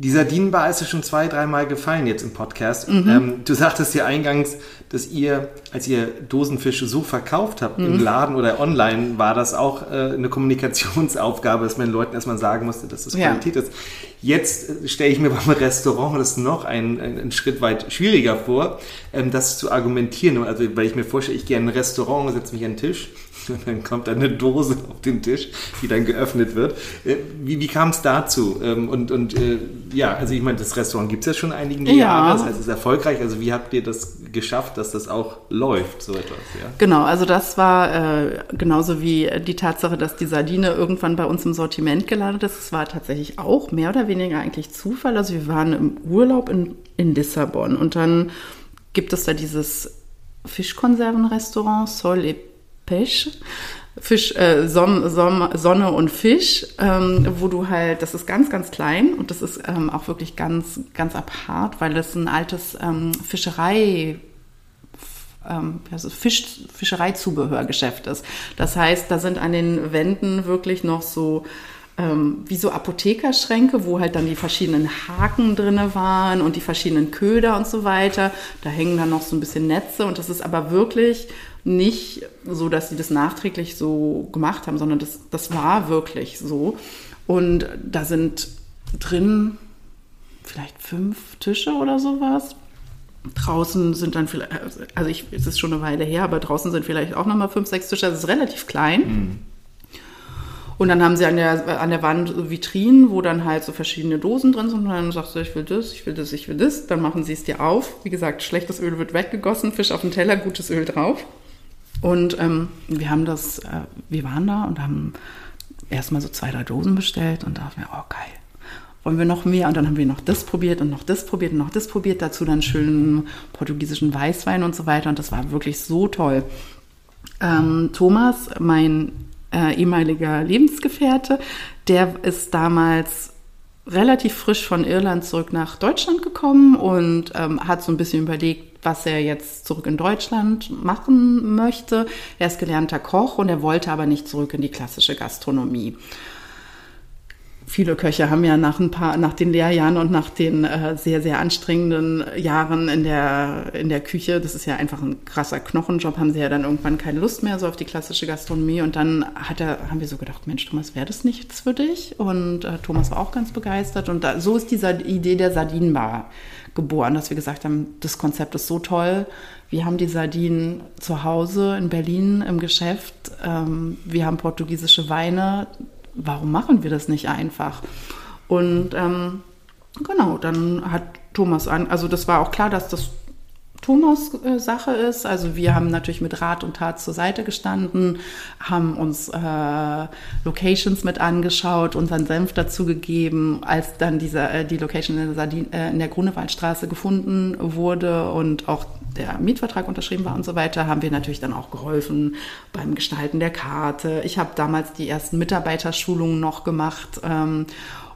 Die Sardinenbar ist ja schon zwei, dreimal gefallen jetzt im Podcast. Mhm. Ähm, du sagtest ja eingangs, dass ihr, als ihr Dosenfische so verkauft habt mhm. im Laden oder online, war das auch äh, eine Kommunikationsaufgabe, dass man den Leuten erstmal sagen musste, dass das ja. Qualität ist. Jetzt äh, stelle ich mir beim Restaurant das noch einen, einen Schritt weit schwieriger vor, ähm, das zu argumentieren. Also, weil ich mir vorstelle, ich gehe in ein Restaurant, setze mich an den Tisch und dann kommt eine Dose auf den Tisch, die dann geöffnet wird. Äh, wie, wie kam es dazu? Ähm, und, und äh, ja, also ich meine, das Restaurant gibt es ja schon einige ja. Jahre, das heißt, es ist erfolgreich. Also wie habt ihr das geschafft, dass das auch läuft, so etwas? Ja? Genau, also das war äh, genauso wie die Tatsache, dass die Sardine irgendwann bei uns im Sortiment gelandet ist. Es war tatsächlich auch mehr oder weniger eigentlich Zufall. Also wir waren im Urlaub in, in Lissabon und dann gibt es da dieses Fischkonservenrestaurant Sol et Pêche. Fisch, äh, Son, Son, Sonne und Fisch, ähm, wo du halt, das ist ganz, ganz klein und das ist ähm, auch wirklich ganz, ganz apart, weil das ein altes ähm, Fischerei also Fisch, Fischereizubehörgeschäft ist. Das heißt, da sind an den Wänden wirklich noch so ähm, wie so Apothekerschränke, wo halt dann die verschiedenen Haken drinne waren und die verschiedenen Köder und so weiter. Da hängen dann noch so ein bisschen Netze und das ist aber wirklich nicht so, dass sie das nachträglich so gemacht haben, sondern das, das war wirklich so. Und da sind drin vielleicht fünf Tische oder sowas. Draußen sind dann vielleicht, also ich, es ist schon eine Weile her, aber draußen sind vielleicht auch nochmal fünf, sechs Tische. Das ist relativ klein. Mhm. Und dann haben sie an der, an der Wand Vitrinen, wo dann halt so verschiedene Dosen drin sind. Und dann sagst du, ich will das, ich will das, ich will das. Dann machen sie es dir auf. Wie gesagt, schlechtes Öl wird weggegossen, Fisch auf dem Teller, gutes Öl drauf. Und ähm, wir haben das, äh, wir waren da und haben erstmal so zwei, drei Dosen bestellt und dachten wir, oh geil, wollen wir noch mehr? Und dann haben wir noch das probiert und noch das probiert und noch das probiert. Dazu dann schönen portugiesischen Weißwein und so weiter. Und das war wirklich so toll. Ähm, Thomas, mein äh, ehemaliger Lebensgefährte. Der ist damals relativ frisch von Irland zurück nach Deutschland gekommen und ähm, hat so ein bisschen überlegt, was er jetzt zurück in Deutschland machen möchte. Er ist gelernter Koch und er wollte aber nicht zurück in die klassische Gastronomie viele Köche haben ja nach ein paar, nach den Lehrjahren und nach den äh, sehr, sehr anstrengenden Jahren in der, in der Küche, das ist ja einfach ein krasser Knochenjob, haben sie ja dann irgendwann keine Lust mehr so auf die klassische Gastronomie. Und dann hat er, haben wir so gedacht, Mensch, Thomas, wäre das nichts für dich? Und äh, Thomas war auch ganz begeistert. Und da, so ist diese Idee der Sardinenbar geboren, dass wir gesagt haben, das Konzept ist so toll. Wir haben die Sardinen zu Hause in Berlin im Geschäft. Ähm, wir haben portugiesische Weine warum machen wir das nicht einfach? Und ähm, genau, dann hat Thomas an, also das war auch klar, dass das Thomas äh, Sache ist. Also wir haben natürlich mit Rat und Tat zur Seite gestanden, haben uns äh, Locations mit angeschaut, unseren Senf dazu gegeben, als dann diese, äh, die Location in der, Sardin, äh, in der Grunewaldstraße gefunden wurde und auch der Mietvertrag unterschrieben war und so weiter, haben wir natürlich dann auch geholfen beim Gestalten der Karte. Ich habe damals die ersten Mitarbeiterschulungen noch gemacht ähm,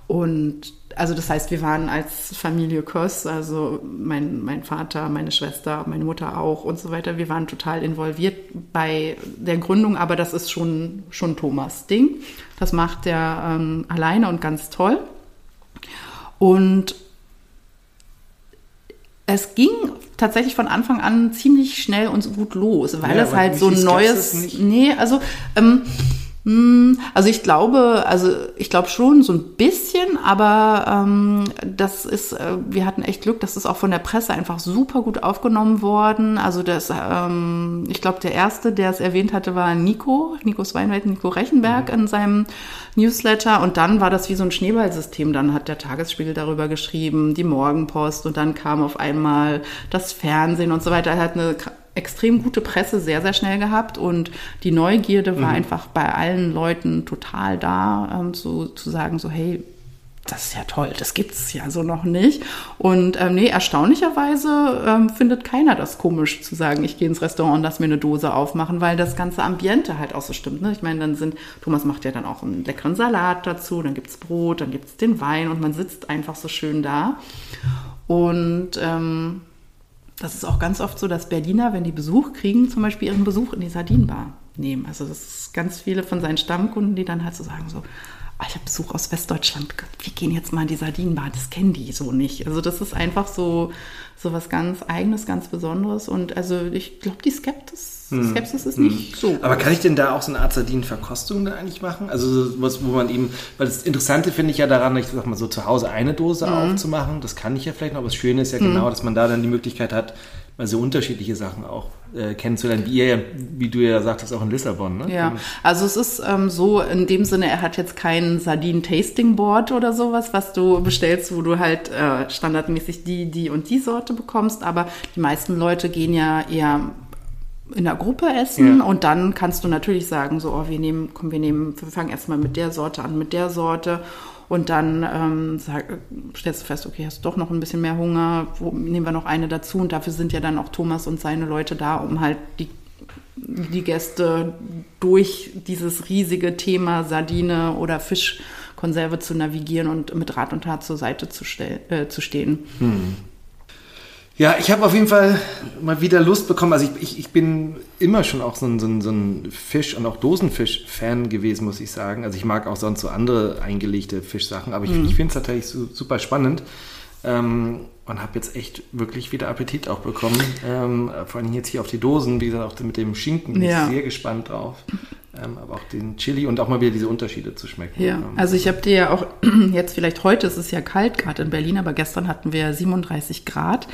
und also das heißt, wir waren als Familie Köss, also mein, mein Vater, meine Schwester, meine Mutter auch und so weiter, wir waren total involviert bei der Gründung, aber das ist schon, schon Thomas Ding. Das macht er ähm, alleine und ganz toll. Und es ging tatsächlich von Anfang an ziemlich schnell und gut los, weil ja, es halt so ein neues. Nee, also ähm, hm, also ich glaube, also ich glaube schon so ein bisschen, aber ähm, das ist, äh, wir hatten echt Glück, das ist auch von der Presse einfach super gut aufgenommen worden. Also das, ähm, ich glaube, der erste, der es erwähnt hatte, war Nico, Nico Sweinwald, Nico Rechenberg mhm. in seinem Newsletter. Und dann war das wie so ein Schneeballsystem. Dann hat der Tagesspiegel darüber geschrieben, die Morgenpost und dann kam auf einmal das Fernsehen und so weiter. Er hat eine extrem gute Presse sehr, sehr schnell gehabt und die Neugierde war mhm. einfach bei allen Leuten total da, ähm, zu, zu sagen so, hey, das ist ja toll, das gibt's ja so noch nicht. Und ähm, nee, erstaunlicherweise ähm, findet keiner das komisch zu sagen, ich gehe ins Restaurant und lass mir eine Dose aufmachen, weil das ganze Ambiente halt auch so stimmt. Ne? Ich meine, dann sind, Thomas macht ja dann auch einen leckeren Salat dazu, dann gibt's Brot, dann gibt's den Wein und man sitzt einfach so schön da. Und ähm, das ist auch ganz oft so, dass Berliner, wenn die Besuch kriegen, zum Beispiel ihren Besuch in die Sardinenbar nehmen. Also das ist ganz viele von seinen Stammkunden, die dann halt so sagen so, ich habe Besuch aus Westdeutschland, wir gehen jetzt mal in die Sardinenbar, das kennen die so nicht. Also das ist einfach so, so was ganz Eigenes, ganz Besonderes und also ich glaube, die Skeptis hm. Skepsis ist nicht hm. so. Aber kann ich denn da auch so eine Art Sardinenverkostung dann eigentlich machen? Also was, wo man eben, weil das Interessante finde ich ja daran, ich sag mal so zu Hause eine Dose mhm. aufzumachen, das kann ich ja vielleicht noch, aber das Schöne ist ja mhm. genau, dass man da dann die Möglichkeit hat, mal so unterschiedliche Sachen auch äh, kennenzulernen, wie ihr, wie du ja sagtest, auch in Lissabon. Ne? Ja, also es ist ähm, so in dem Sinne, er hat jetzt kein Sardinen-Tasting-Board oder sowas, was du bestellst, wo du halt äh, standardmäßig die, die und die Sorte bekommst, aber die meisten Leute gehen ja eher in der Gruppe essen ja. und dann kannst du natürlich sagen, so, oh, wir nehmen, komm, wir nehmen, wir fangen erstmal mit der Sorte an, mit der Sorte und dann ähm, sag, stellst du fest, okay, hast du doch noch ein bisschen mehr Hunger, wo, nehmen wir noch eine dazu und dafür sind ja dann auch Thomas und seine Leute da, um halt die, die Gäste durch dieses riesige Thema Sardine oder Fischkonserve zu navigieren und mit Rat und Tat zur Seite zu, äh, zu stehen. Hm. Ja, ich habe auf jeden Fall mal wieder Lust bekommen. Also ich, ich, ich bin immer schon auch so ein, so ein, so ein Fisch- und auch Dosenfisch-Fan gewesen, muss ich sagen. Also ich mag auch sonst so andere eingelegte Fischsachen, aber ich, mhm. ich finde es tatsächlich so, super spannend. Ähm, und habe jetzt echt wirklich wieder Appetit auch bekommen. Ähm, vor allem jetzt hier auf die Dosen, wie gesagt, auch mit dem Schinken, bin ja. ich sehr gespannt drauf ähm, aber auch den Chili und auch mal wieder diese Unterschiede zu schmecken. Ja, also ich habe dir ja auch jetzt vielleicht heute ist es ja kalt gerade in Berlin, aber gestern hatten wir 37 Grad.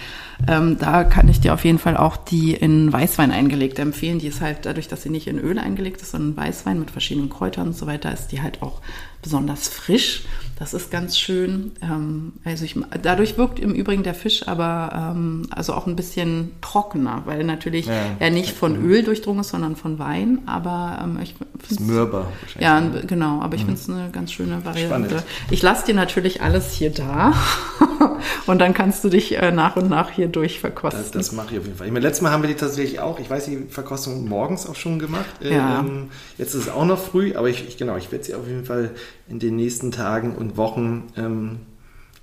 Ähm, da kann ich dir auf jeden Fall auch die in Weißwein eingelegt empfehlen. Die ist halt dadurch, dass sie nicht in Öl eingelegt ist, sondern in Weißwein mit verschiedenen Kräutern und so weiter, ist die halt auch besonders frisch. Das ist ganz schön. Ähm, also ich, dadurch wirkt im Übrigen der Fisch aber ähm, also auch ein bisschen trockener, weil natürlich ja, er nicht von Öl durchdrungen ist, sondern von Wein. Aber ähm, ich finde mürber wahrscheinlich. Ja, genau. Aber ich mhm. finde es eine ganz schöne Variante. Spannend. Ich lasse dir natürlich alles hier da. und dann kannst du dich äh, nach und nach hier durchverkosten. Das, das mache ich auf jeden Fall. Ich meine, letztes Mal haben wir die tatsächlich auch, ich weiß, die Verkostung morgens auch schon gemacht. Ja. Ähm, jetzt ist es auch noch früh, aber ich, ich genau, ich werde sie auf jeden Fall in den nächsten Tagen und Wochen ähm,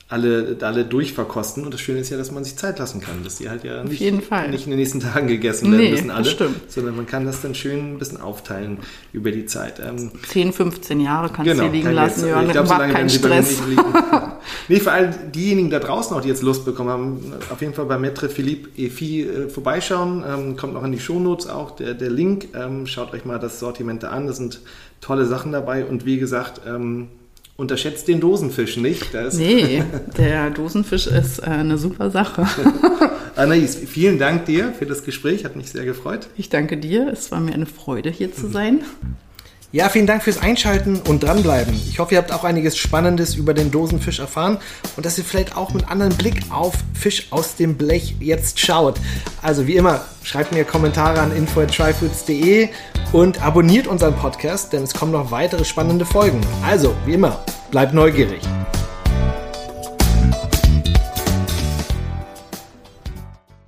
alle, alle durchverkosten. Und das Schöne ist ja, dass man sich Zeit lassen kann, dass die halt ja nicht, nicht in den nächsten Tagen gegessen werden nee, müssen alle, stimmt. sondern man kann das dann schön ein bisschen aufteilen über die Zeit. Ähm, 10, 15 Jahre kannst genau, du liegen lassen, Jörn, ich glaub, so lange keinen Stress. nee, vor allem diejenigen da draußen auch, die jetzt Lust bekommen haben, auf jeden Fall bei Maître Philippe Efi äh, vorbeischauen. Ähm, kommt noch in die Shownotes auch der, der Link. Ähm, schaut euch mal das Sortiment da an. Das sind tolle Sachen dabei. Und wie gesagt, ähm, Unterschätzt den Dosenfisch nicht. Das nee, der Dosenfisch ist äh, eine super Sache. Anais, vielen Dank dir für das Gespräch, hat mich sehr gefreut. Ich danke dir, es war mir eine Freude, hier zu sein. Ja, vielen Dank fürs Einschalten und dranbleiben. Ich hoffe, ihr habt auch einiges Spannendes über den Dosenfisch erfahren und dass ihr vielleicht auch mit anderen Blick auf Fisch aus dem Blech jetzt schaut. Also wie immer, schreibt mir Kommentare an info@tryfoods.de und abonniert unseren Podcast, denn es kommen noch weitere spannende Folgen. Also, wie immer, bleibt neugierig.